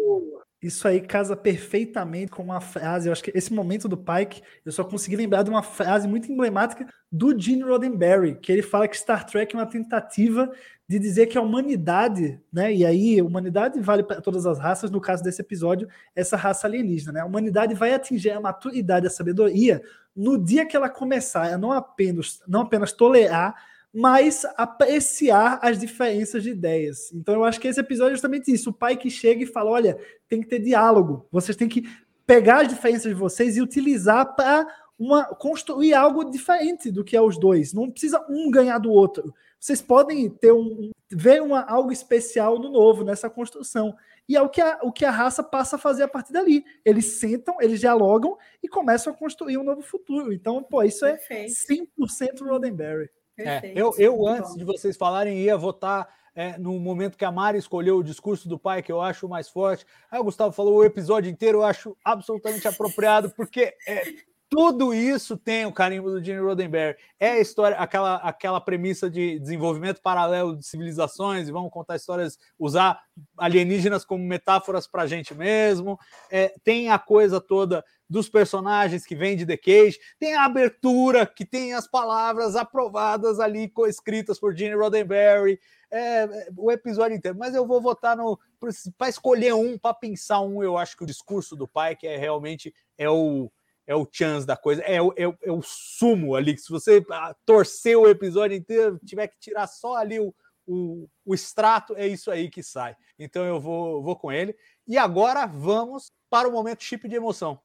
isso aí casa perfeitamente com uma frase. Eu acho que esse momento do Pike, eu só consegui lembrar de uma frase muito emblemática do Gene Roddenberry, que ele fala que Star Trek é uma tentativa de dizer que a humanidade, né? E aí, humanidade vale para todas as raças, no caso desse episódio, essa raça alienígena, né? A humanidade vai atingir a maturidade, a sabedoria, no dia que ela começar a não apenas, não apenas tolerar mas apreciar as diferenças de ideias. Então eu acho que esse episódio é justamente isso. O pai que chega e fala: olha, tem que ter diálogo. Vocês têm que pegar as diferenças de vocês e utilizar para uma construir algo diferente do que é os dois. Não precisa um ganhar do outro. Vocês podem ter um ver uma, algo especial no novo nessa construção. E é o que, a, o que a raça passa a fazer a partir dali. Eles sentam, eles dialogam e começam a construir um novo futuro. Então, pô, isso é Perfeito. 100% Roddenberry. É, eu, eu antes de vocês falarem, ia votar é, no momento que a Mari escolheu o discurso do pai, que eu acho mais forte. Aí o Gustavo falou o episódio inteiro, eu acho absolutamente apropriado, porque é, Tudo isso tem o carimbo do Gene Roddenberry. É a história, aquela, aquela premissa de desenvolvimento paralelo de civilizações, e vamos contar histórias, usar alienígenas como metáforas para a gente mesmo. É, tem a coisa toda dos personagens que vem de The Cage, tem a abertura que tem as palavras aprovadas ali, escritas por Gene Roddenberry. É, é, o episódio inteiro, mas eu vou votar no para escolher um, para pensar um, eu acho que o discurso do pai que é realmente é o é o chance da coisa, é o, é, o, é o sumo ali. Se você ah, torcer o episódio inteiro, tiver que tirar só ali o, o, o extrato, é isso aí que sai. Então eu vou, vou com ele. E agora vamos para o momento chip de emoção.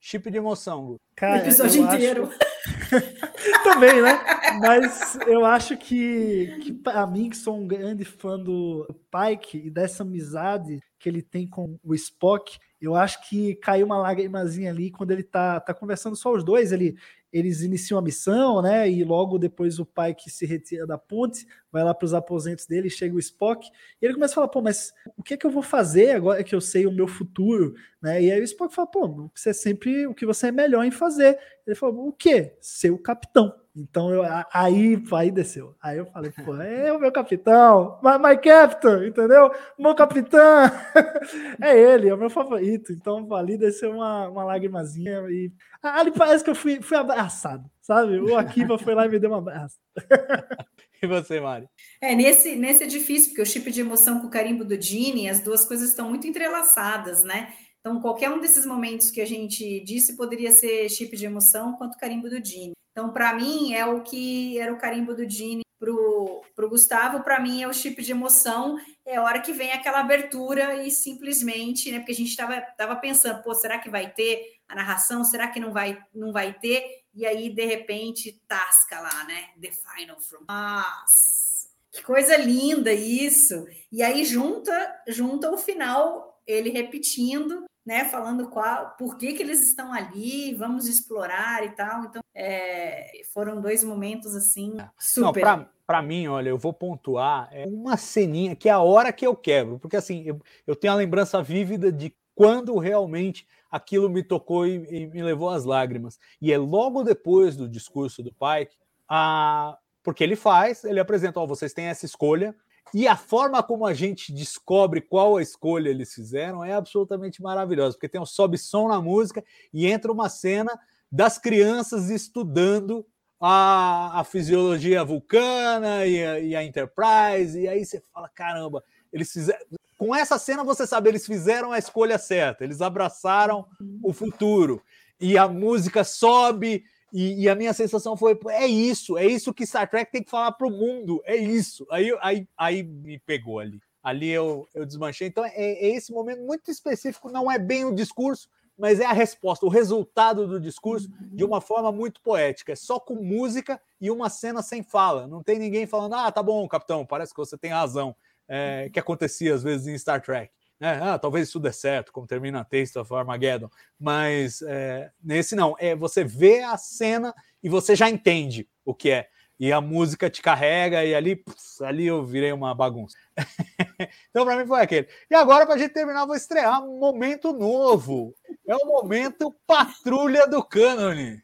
Chip de emoção, Cara, o episódio inteiro. Acho... <laughs> Também, né? Mas eu acho que, que para mim, que sou um grande fã do Pike e dessa amizade que ele tem com o Spock, eu acho que caiu uma lágrimazinha ali quando ele tá, tá conversando só os dois. Ele, eles iniciam a missão, né? E logo depois o pai que se retira da ponte, vai lá para os aposentos dele, chega o Spock, e ele começa a falar: pô, mas o que é que eu vou fazer agora que eu sei o meu futuro, né? E aí o Spock fala: pô, você é sempre o que você é melhor em fazer. Ele falou: o quê? Ser o capitão. Então eu, aí, aí desceu. Aí eu falei, pô, é o meu capitão, my, my captain, entendeu? Meu capitão <laughs> é ele, é o meu favorito. Então ali desceu uma, uma lágrimazinha e ali parece que eu fui, fui abraçado, sabe? O Akiva foi lá e me deu um abraço. <laughs> E você, Mari? É, nesse, nesse é difícil, porque o chip de emoção com o carimbo do Gini, as duas coisas estão muito entrelaçadas, né? Então, qualquer um desses momentos que a gente disse poderia ser chip de emoção quanto carimbo do Gini. Então, para mim, é o que era o carimbo do Gini para o Gustavo, para mim é o chip de emoção, é a hora que vem aquela abertura e simplesmente, né? Porque a gente estava tava pensando, pô, será que vai ter a narração? Será que não vai, não vai ter? E aí, de repente, tasca lá, né? The Final From. Nossa, que coisa linda isso! E aí junta, junta o final, ele repetindo né, falando qual, por que, que eles estão ali, vamos explorar e tal. Então, é, foram dois momentos assim super. Para mim, olha, eu vou pontuar é uma ceninha que é a hora que eu quebro, porque assim eu, eu tenho a lembrança vívida de quando realmente aquilo me tocou e, e me levou às lágrimas. E é logo depois do discurso do Pike, a, porque ele faz, ele apresenta, ó, vocês têm essa escolha, e a forma como a gente descobre qual a escolha eles fizeram é absolutamente maravilhosa, porque tem um sobe som na música e entra uma cena das crianças estudando a, a fisiologia vulcana e a, e a, Enterprise, e aí você fala: caramba, eles fizeram. Com essa cena você sabe, eles fizeram a escolha certa, eles abraçaram o futuro. E a música sobe e, e, a minha sensação foi: é isso, é isso que Star Trek tem que falar para o mundo, é isso. Aí, aí, aí me pegou ali. Ali eu, eu desmanchei. Então, é, é, esse momento muito específico, não é bem o discurso, mas é a resposta, o resultado do discurso, de uma forma muito poética. É só com música e uma cena sem fala. Não tem ninguém falando: ah, tá bom, capitão, parece que você tem razão. É, que acontecia às vezes em Star Trek. É, ah, talvez isso dê certo, como termina a Taste of Armageddon, mas é, nesse não. É, você vê a cena e você já entende o que é. E a música te carrega, e ali, ali eu virei uma bagunça. <laughs> então, para mim, foi aquele. E agora, para a gente terminar, vou estrear um momento novo. É o momento Patrulha do Cânone.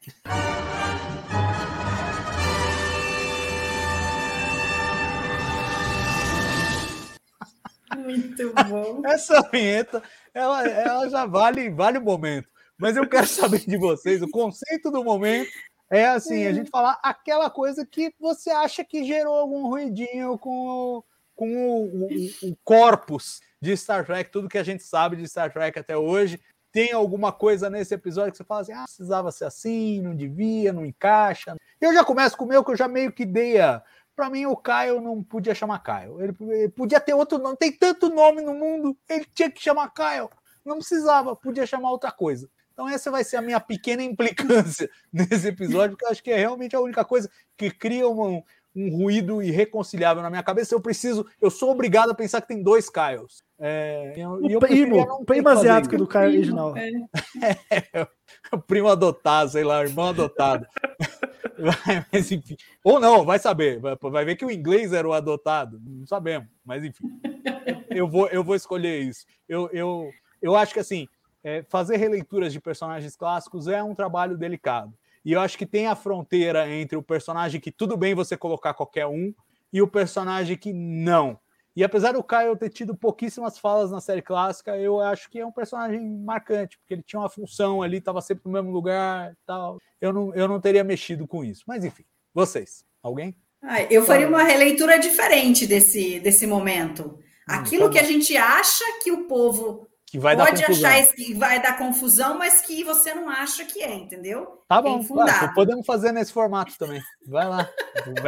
Muito bom. <laughs> Essa vinheta, ela, ela já vale, vale o momento. Mas eu quero saber de vocês, o conceito do momento é assim, a gente falar aquela coisa que você acha que gerou algum ruidinho com, com o, o, o corpus de Star Trek, tudo que a gente sabe de Star Trek até hoje. Tem alguma coisa nesse episódio que você fala assim, ah, precisava ser assim, não devia, não encaixa. Eu já começo com o meu, que eu já meio que dei a, para mim, o Caio não podia chamar Caio. Ele, ele, podia ter outro nome. Tem tanto nome no mundo, ele tinha que chamar Caio. Não precisava, podia chamar outra coisa. Então, essa vai ser a minha pequena implicância <laughs> nesse episódio, porque eu acho que é realmente a única coisa que cria um, um ruído irreconciliável na minha cabeça. Eu preciso, eu sou obrigado a pensar que tem dois Caios. É, o eu primo, o primo asiático do Caio original. É. <laughs> é, o primo adotado, sei lá, irmão adotado. <laughs> <laughs> mas enfim. Ou não, vai saber. Vai, ver que o inglês era o adotado. Não sabemos, mas enfim. eu, vou, eu vou escolher isso. Eu, eu, eu acho que assim, é, fazer releituras de personagens clássicos é um trabalho delicado. E eu acho que tem a fronteira entre o personagem que tudo bem você colocar qualquer um e o personagem que não. E apesar do Kyle ter tido pouquíssimas falas na série clássica, eu acho que é um personagem marcante, porque ele tinha uma função ali, estava sempre no mesmo lugar tal. Eu não, eu não teria mexido com isso. Mas enfim, vocês. Alguém? Ah, eu faria uma releitura diferente desse, desse momento. Hum, Aquilo tá que a gente acha que o povo que vai pode dar achar que vai dar confusão, mas que você não acha que é, entendeu? Tá bom, claro, podemos fazer nesse formato também. Vai lá.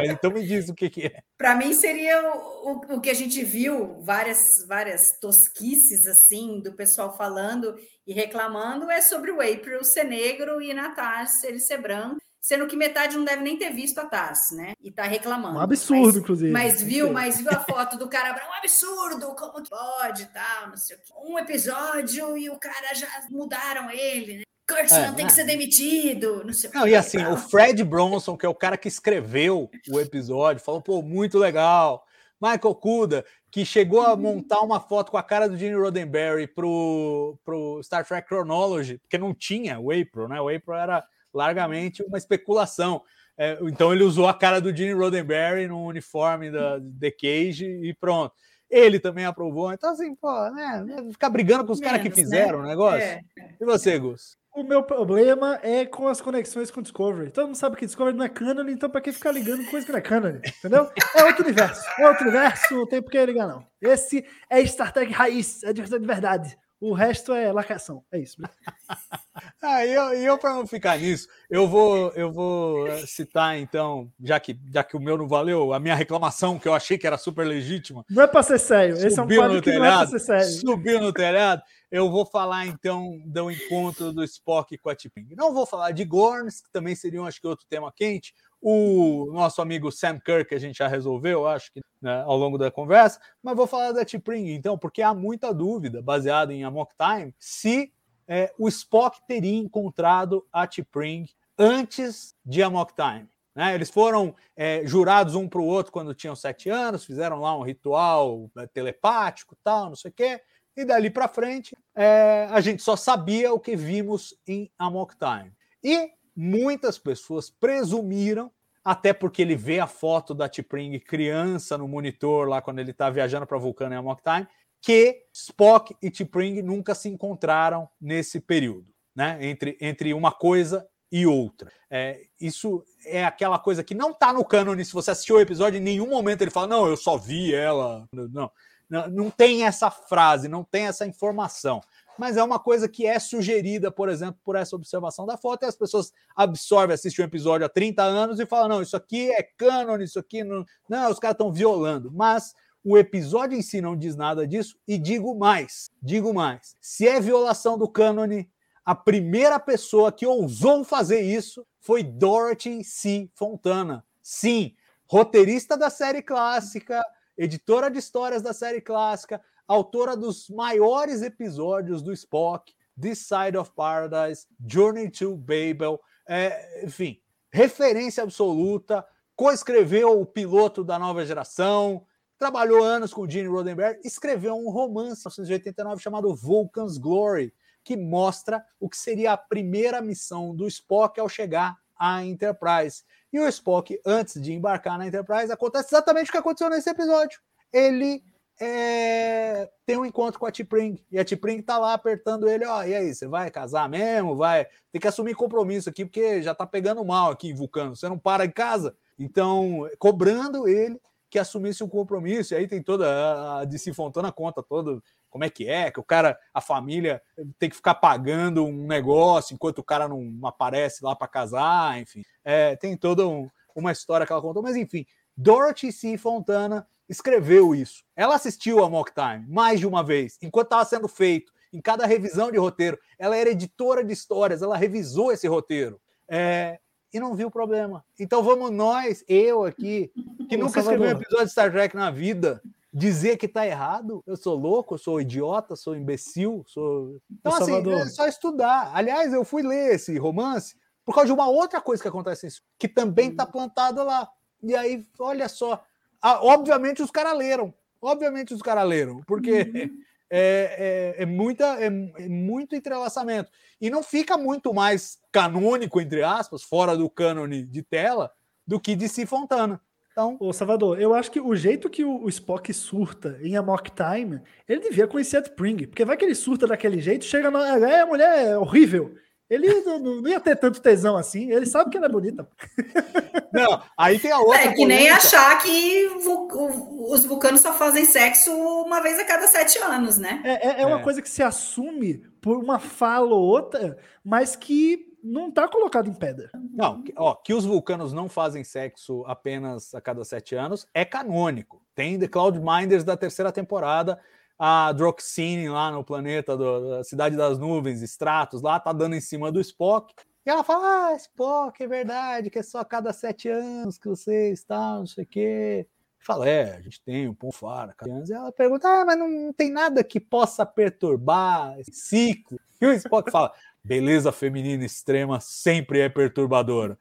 então me diz o que, que é. Para mim seria o, o, o, que a gente viu, várias, várias tosquices assim do pessoal falando e reclamando, é sobre o April ser negro e Natasha ele ser branco sendo que metade não deve nem ter visto a Taz, né? E tá reclamando. Um absurdo, mas, inclusive. Mas viu, mas viu a <laughs> foto do cara, um absurdo, como que pode, tal, não sei o quê. Um episódio e o cara já mudaram ele, né? Kurtzman é, tem que ser demitido, não sei não, E assim, o Fred Bronson, que é o cara que escreveu o episódio, falou, pô, muito legal. Michael Kuda, que chegou a montar uma foto com a cara do Gene Roddenberry pro, pro Star Trek Chronology, porque não tinha o April, né? O April era largamente uma especulação. É, então ele usou a cara do Gene Roddenberry no uniforme da The Cage e pronto. Ele também aprovou. Então, assim, pô, né? Ficar brigando com os caras que né? fizeram né? o negócio. É. E você, Gus? O meu problema é com as conexões com Discovery. Todo mundo sabe que Discovery não é canon, então para que ficar ligando coisa que não é canon, entendeu? É outro universo. É outro universo, não tem por que ligar, não. Esse é Star Trek raiz, é de verdade. O resto é lacação. É isso. <laughs> ah, e eu, eu para não ficar nisso, eu vou, eu vou citar, então, já que, já que o meu não valeu, a minha reclamação, que eu achei que era super legítima. Não é para ser sério. Esse é um quadro que telhado, não é para ser sério. Subiu no telhado. Eu vou falar, então, do encontro do Spock com a Tiping. Não vou falar de Gorns, que também seria, acho que, outro tema quente o nosso amigo Sam Kirk, a gente já resolveu, acho que né, ao longo da conversa, mas vou falar da T'Pring, então, porque há muita dúvida, baseada em Amok Time, se é, o Spock teria encontrado a T'Pring antes de Amok Time. Né? Eles foram é, jurados um para o outro quando tinham sete anos, fizeram lá um ritual é, telepático, tal, não sei o quê, e dali para frente é, a gente só sabia o que vimos em Amok Time. E muitas pessoas presumiram, até porque ele vê a foto da T'Pring criança no monitor lá quando ele está viajando para Vulcano em Amok Time, que Spock e T'Pring nunca se encontraram nesse período, né? Entre, entre uma coisa e outra. É, isso é aquela coisa que não está no cânone. Se você assistiu o episódio, em nenhum momento ele fala, não, eu só vi ela. Não, não, não tem essa frase, não tem essa informação mas é uma coisa que é sugerida, por exemplo, por essa observação da foto, e as pessoas absorvem, assistem um episódio há 30 anos e falam: não, isso aqui é cânone, isso aqui não. Não, os caras estão violando. Mas o episódio em si não diz nada disso, e digo mais: digo mais. Se é violação do cânone, a primeira pessoa que ousou fazer isso foi Dorothy C. Fontana. Sim, roteirista da série clássica, editora de histórias da série clássica, autora dos maiores episódios do Spock, This Side of Paradise, Journey to Babel, é, enfim, referência absoluta, coescreveu o piloto da nova geração, trabalhou anos com Gene Roddenberry, escreveu um romance em 1989 chamado Vulcan's Glory, que mostra o que seria a primeira missão do Spock ao chegar à Enterprise. E o Spock, antes de embarcar na Enterprise, acontece exatamente o que aconteceu nesse episódio. Ele é, tem um encontro com a Tipring e a Tipring tá lá apertando ele, ó, e aí, você vai casar mesmo? Vai, tem que assumir compromisso aqui porque já tá pegando mal aqui em Vulcano, você não para em casa. Então, cobrando ele que assumisse um compromisso, e aí tem toda a DC Fontana conta todo como é que é, que o cara, a família tem que ficar pagando um negócio enquanto o cara não aparece lá para casar, enfim. É, tem toda um, uma história que ela contou, mas enfim, Dorothy C. Fontana escreveu isso. Ela assistiu a Mock Time mais de uma vez, enquanto estava sendo feito, em cada revisão de roteiro. Ela era editora de histórias, ela revisou esse roteiro. É, e não viu problema. Então vamos nós, eu aqui, que nunca escrevi um episódio de Star Trek na vida, dizer que está errado. Eu sou louco, eu sou idiota, sou imbecil, sou. Então, assim, é só estudar. Aliás, eu fui ler esse romance por causa de uma outra coisa que acontece isso, que também está plantada lá. E aí, olha só, ah, obviamente os caras leram. Obviamente os caras leram, porque uhum. é, é, é, muita, é, é, muito entrelaçamento. E não fica muito mais canônico, entre aspas, fora do cânone de tela, do que de Si Fontana. Então... Ô, Salvador, eu acho que o jeito que o, Spock surta em Amok Time, ele devia conhecer a Spring, porque vai que ele surta daquele jeito, chega na. É, a mulher é horrível. Ele <laughs> não, não, ia ter tanto tesão assim, ele sabe que ela é bonita. <laughs> Não, aí tem a outra. É que polêmica. nem achar que os vulcanos só fazem sexo uma vez a cada sete anos, né? É, é, é uma é. coisa que se assume por uma fala ou outra, mas que não está colocado em pedra. Não, ó, que os vulcanos não fazem sexo apenas a cada sete anos é canônico. Tem The Cloud Minders da terceira temporada, a Droxine lá no planeta do, da Cidade das Nuvens, Stratos, lá tá dando em cima do Spock. E ela fala: Ah, Spock, é verdade, que é só a cada sete anos que você está, não sei o quê. Fala, é, a gente tem um Ponfara, e ela pergunta, ah, mas não tem nada que possa perturbar esse ciclo. E o Spock fala, beleza feminina extrema sempre é perturbadora.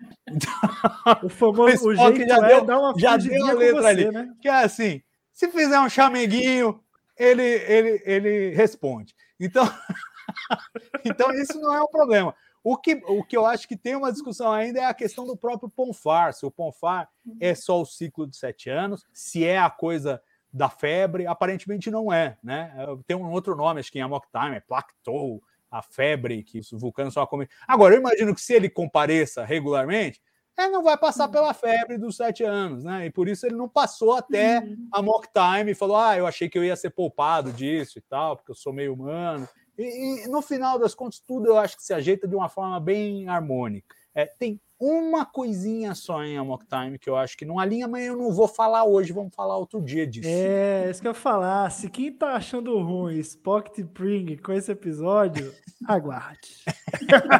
o famoso o, jeito já é deu, dar uma já deu a letra você, ali. Né? Que é assim, se fizer um chameguinho, ele, ele, ele responde. Então, <laughs> então isso não é um problema. O que, o que eu acho que tem uma discussão ainda é a questão do próprio Ponfar. Se o Ponfar é só o ciclo de sete anos, se é a coisa da febre, aparentemente não é, né? Tem um outro nome, acho que em Amok Time, é Plactou, a febre que os vulcanos só comem. Agora, eu imagino que se ele compareça regularmente, ele não vai passar uhum. pela febre dos sete anos, né? E por isso ele não passou até uhum. a mock time e falou: Ah, eu achei que eu ia ser poupado disso e tal, porque eu sou meio humano. E, e no final das contas, tudo eu acho que se ajeita de uma forma bem harmônica. É, tem uma coisinha só em Amok Time que eu acho que não alinha, mas eu não vou falar hoje, vamos falar outro dia disso. É, isso que eu ia falar. Se quem tá achando ruim Spock Pring com esse episódio, <laughs> aguarde.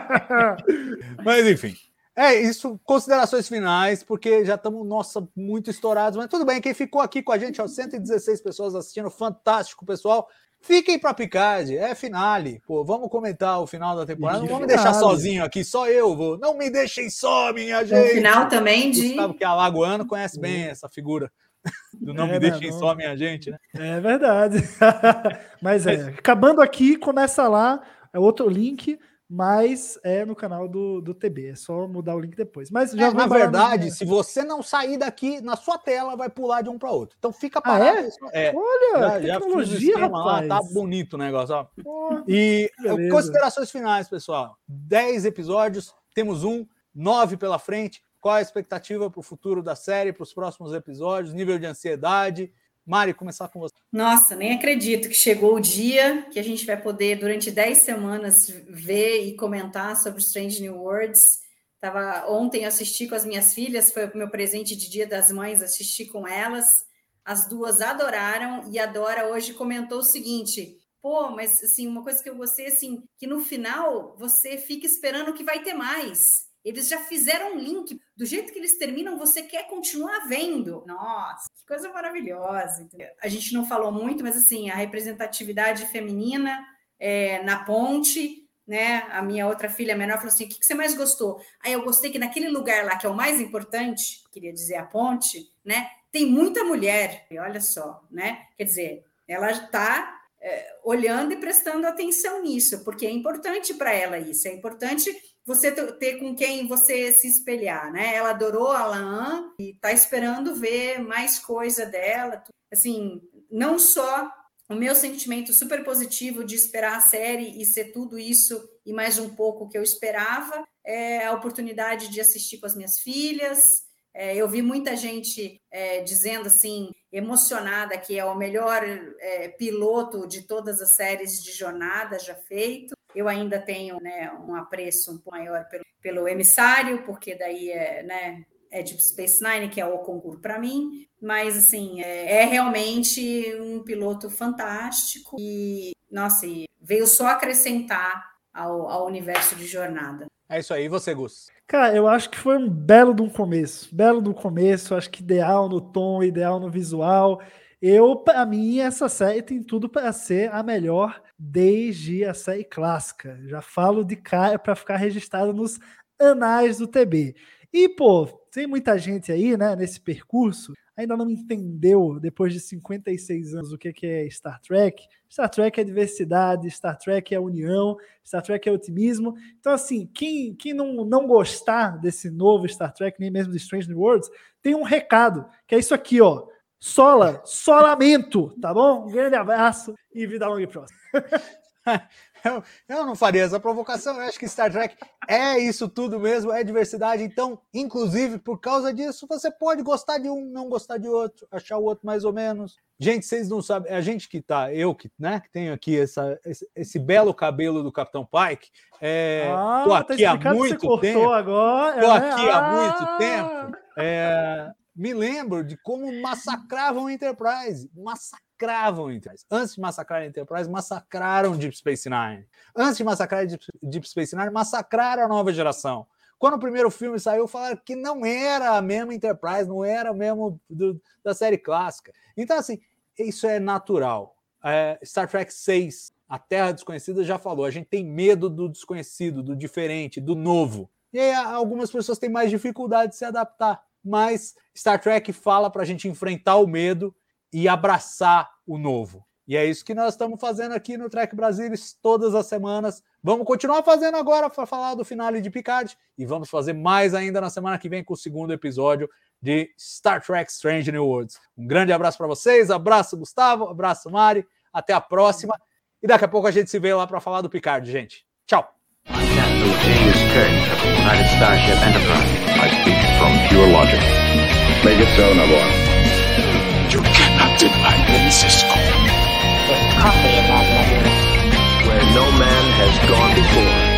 <laughs> mas enfim. É isso, considerações finais, porque já estamos, nossa, muito estourados, mas tudo bem, quem ficou aqui com a gente, ó, 116 pessoas assistindo, fantástico, pessoal. Fiquem para Picard, é finale. Pô, vamos comentar o final da temporada. Não vamos me deixar sozinho aqui, só eu vou. Não me deixem só, minha gente. O final também de. Gustavo, que é alagoano, conhece bem essa figura. <laughs> Do não é, me deixem não. só, minha gente, né? É verdade. <laughs> Mas é, acabando aqui, começa lá, é outro link mas é no canal do, do TB. É só mudar o link depois. Mas já é, na verdade, no... se você não sair daqui, na sua tela vai pular de um para outro. Então fica parado. Ah, é? é? Olha, já, tecnologia, já rapaz. Lá, tá bonito o negócio. Ó. e beleza. considerações finais, pessoal. 10 episódios, temos um, nove pela frente. Qual a expectativa para o futuro da série, para os próximos episódios, nível de ansiedade? Mari, começar com você. Nossa, nem acredito que chegou o dia que a gente vai poder, durante 10 semanas, ver e comentar sobre Strange New Worlds. Tava, ontem assisti com as minhas filhas, foi o meu presente de Dia das Mães, assisti com elas. As duas adoraram e a Dora hoje comentou o seguinte: pô, mas assim, uma coisa que eu gostei assim, que no final você fica esperando que vai ter mais. Eles já fizeram um link. Do jeito que eles terminam, você quer continuar vendo. Nossa, que coisa maravilhosa. A gente não falou muito, mas assim, a representatividade feminina é, na ponte, né? A minha outra filha menor falou assim: o que, que você mais gostou? Aí eu gostei que naquele lugar lá, que é o mais importante, queria dizer a ponte, né? Tem muita mulher. E olha só, né? Quer dizer, ela está é, olhando e prestando atenção nisso, porque é importante para ela isso, é importante você ter com quem você se espelhar, né? Ela adorou a Laan e está esperando ver mais coisa dela. Assim, não só o meu sentimento super positivo de esperar a série e ser tudo isso e mais um pouco que eu esperava, é a oportunidade de assistir com as minhas filhas. É, eu vi muita gente é, dizendo assim, emocionada, que é o melhor é, piloto de todas as séries de jornada já feito. Eu ainda tenho né, um apreço um pouco maior pelo, pelo emissário, porque daí é, né, é Deep Space Nine, que é o concurso para mim, mas assim, é, é, realmente um piloto fantástico e, nossa, e veio só acrescentar ao, ao universo de jornada. É isso aí, e você, Gus? Cara, eu acho que foi um belo de um começo, belo do começo, acho que ideal no tom, ideal no visual. Eu, para mim, essa série tem tudo para ser a melhor desde a série clássica. Já falo de cara para ficar registrado nos anais do TB. E, pô, tem muita gente aí, né, nesse percurso. Ainda não entendeu, depois de 56 anos, o que é Star Trek, Star Trek é diversidade, Star Trek é união, Star Trek é otimismo. Então, assim, quem, quem não, não gostar desse novo Star Trek, nem mesmo de Strange New Worlds, tem um recado, que é isso aqui, ó. Sola, solamento, tá bom? Um grande abraço e vida longa e próxima. <laughs> eu, eu não faria essa provocação. Eu acho que Star Trek é isso tudo mesmo, é diversidade. Então, inclusive, por causa disso, você pode gostar de um, não gostar de outro, achar o outro mais ou menos. Gente, vocês não sabem, é a gente que tá, eu que, né, que tenho aqui essa, esse, esse belo cabelo do Capitão Pike, é, ah, tô aqui tá há muito tempo. Agora, tô né? aqui ah. há muito tempo. É, me lembro de como massacravam a Enterprise. Massacravam a Enterprise. Antes de massacrar Enterprise, massacraram Deep Space Nine. Antes de massacrar Deep, Space Nine, massacraram a nova geração. Quando o primeiro filme saiu, falaram que não era a mesma Enterprise, não era mesmo do, da série clássica. Então, assim, isso é natural. É, Star Trek 6, A Terra Desconhecida, já falou. A gente tem medo do desconhecido, do diferente, do novo. E aí, algumas pessoas têm mais dificuldade de se adaptar mas Star Trek fala para a gente enfrentar o medo e abraçar o novo. E é isso que nós estamos fazendo aqui no Trek Brasilis todas as semanas. Vamos continuar fazendo agora para falar do finale de Picard e vamos fazer mais ainda na semana que vem com o segundo episódio de Star Trek Strange New Worlds. Um grande abraço para vocês, abraço Gustavo, abraço Mari, até a próxima e daqui a pouco a gente se vê lá para falar do Picard, gente. Tchau. Francisco. the coffee in that letter. Where no man has gone before.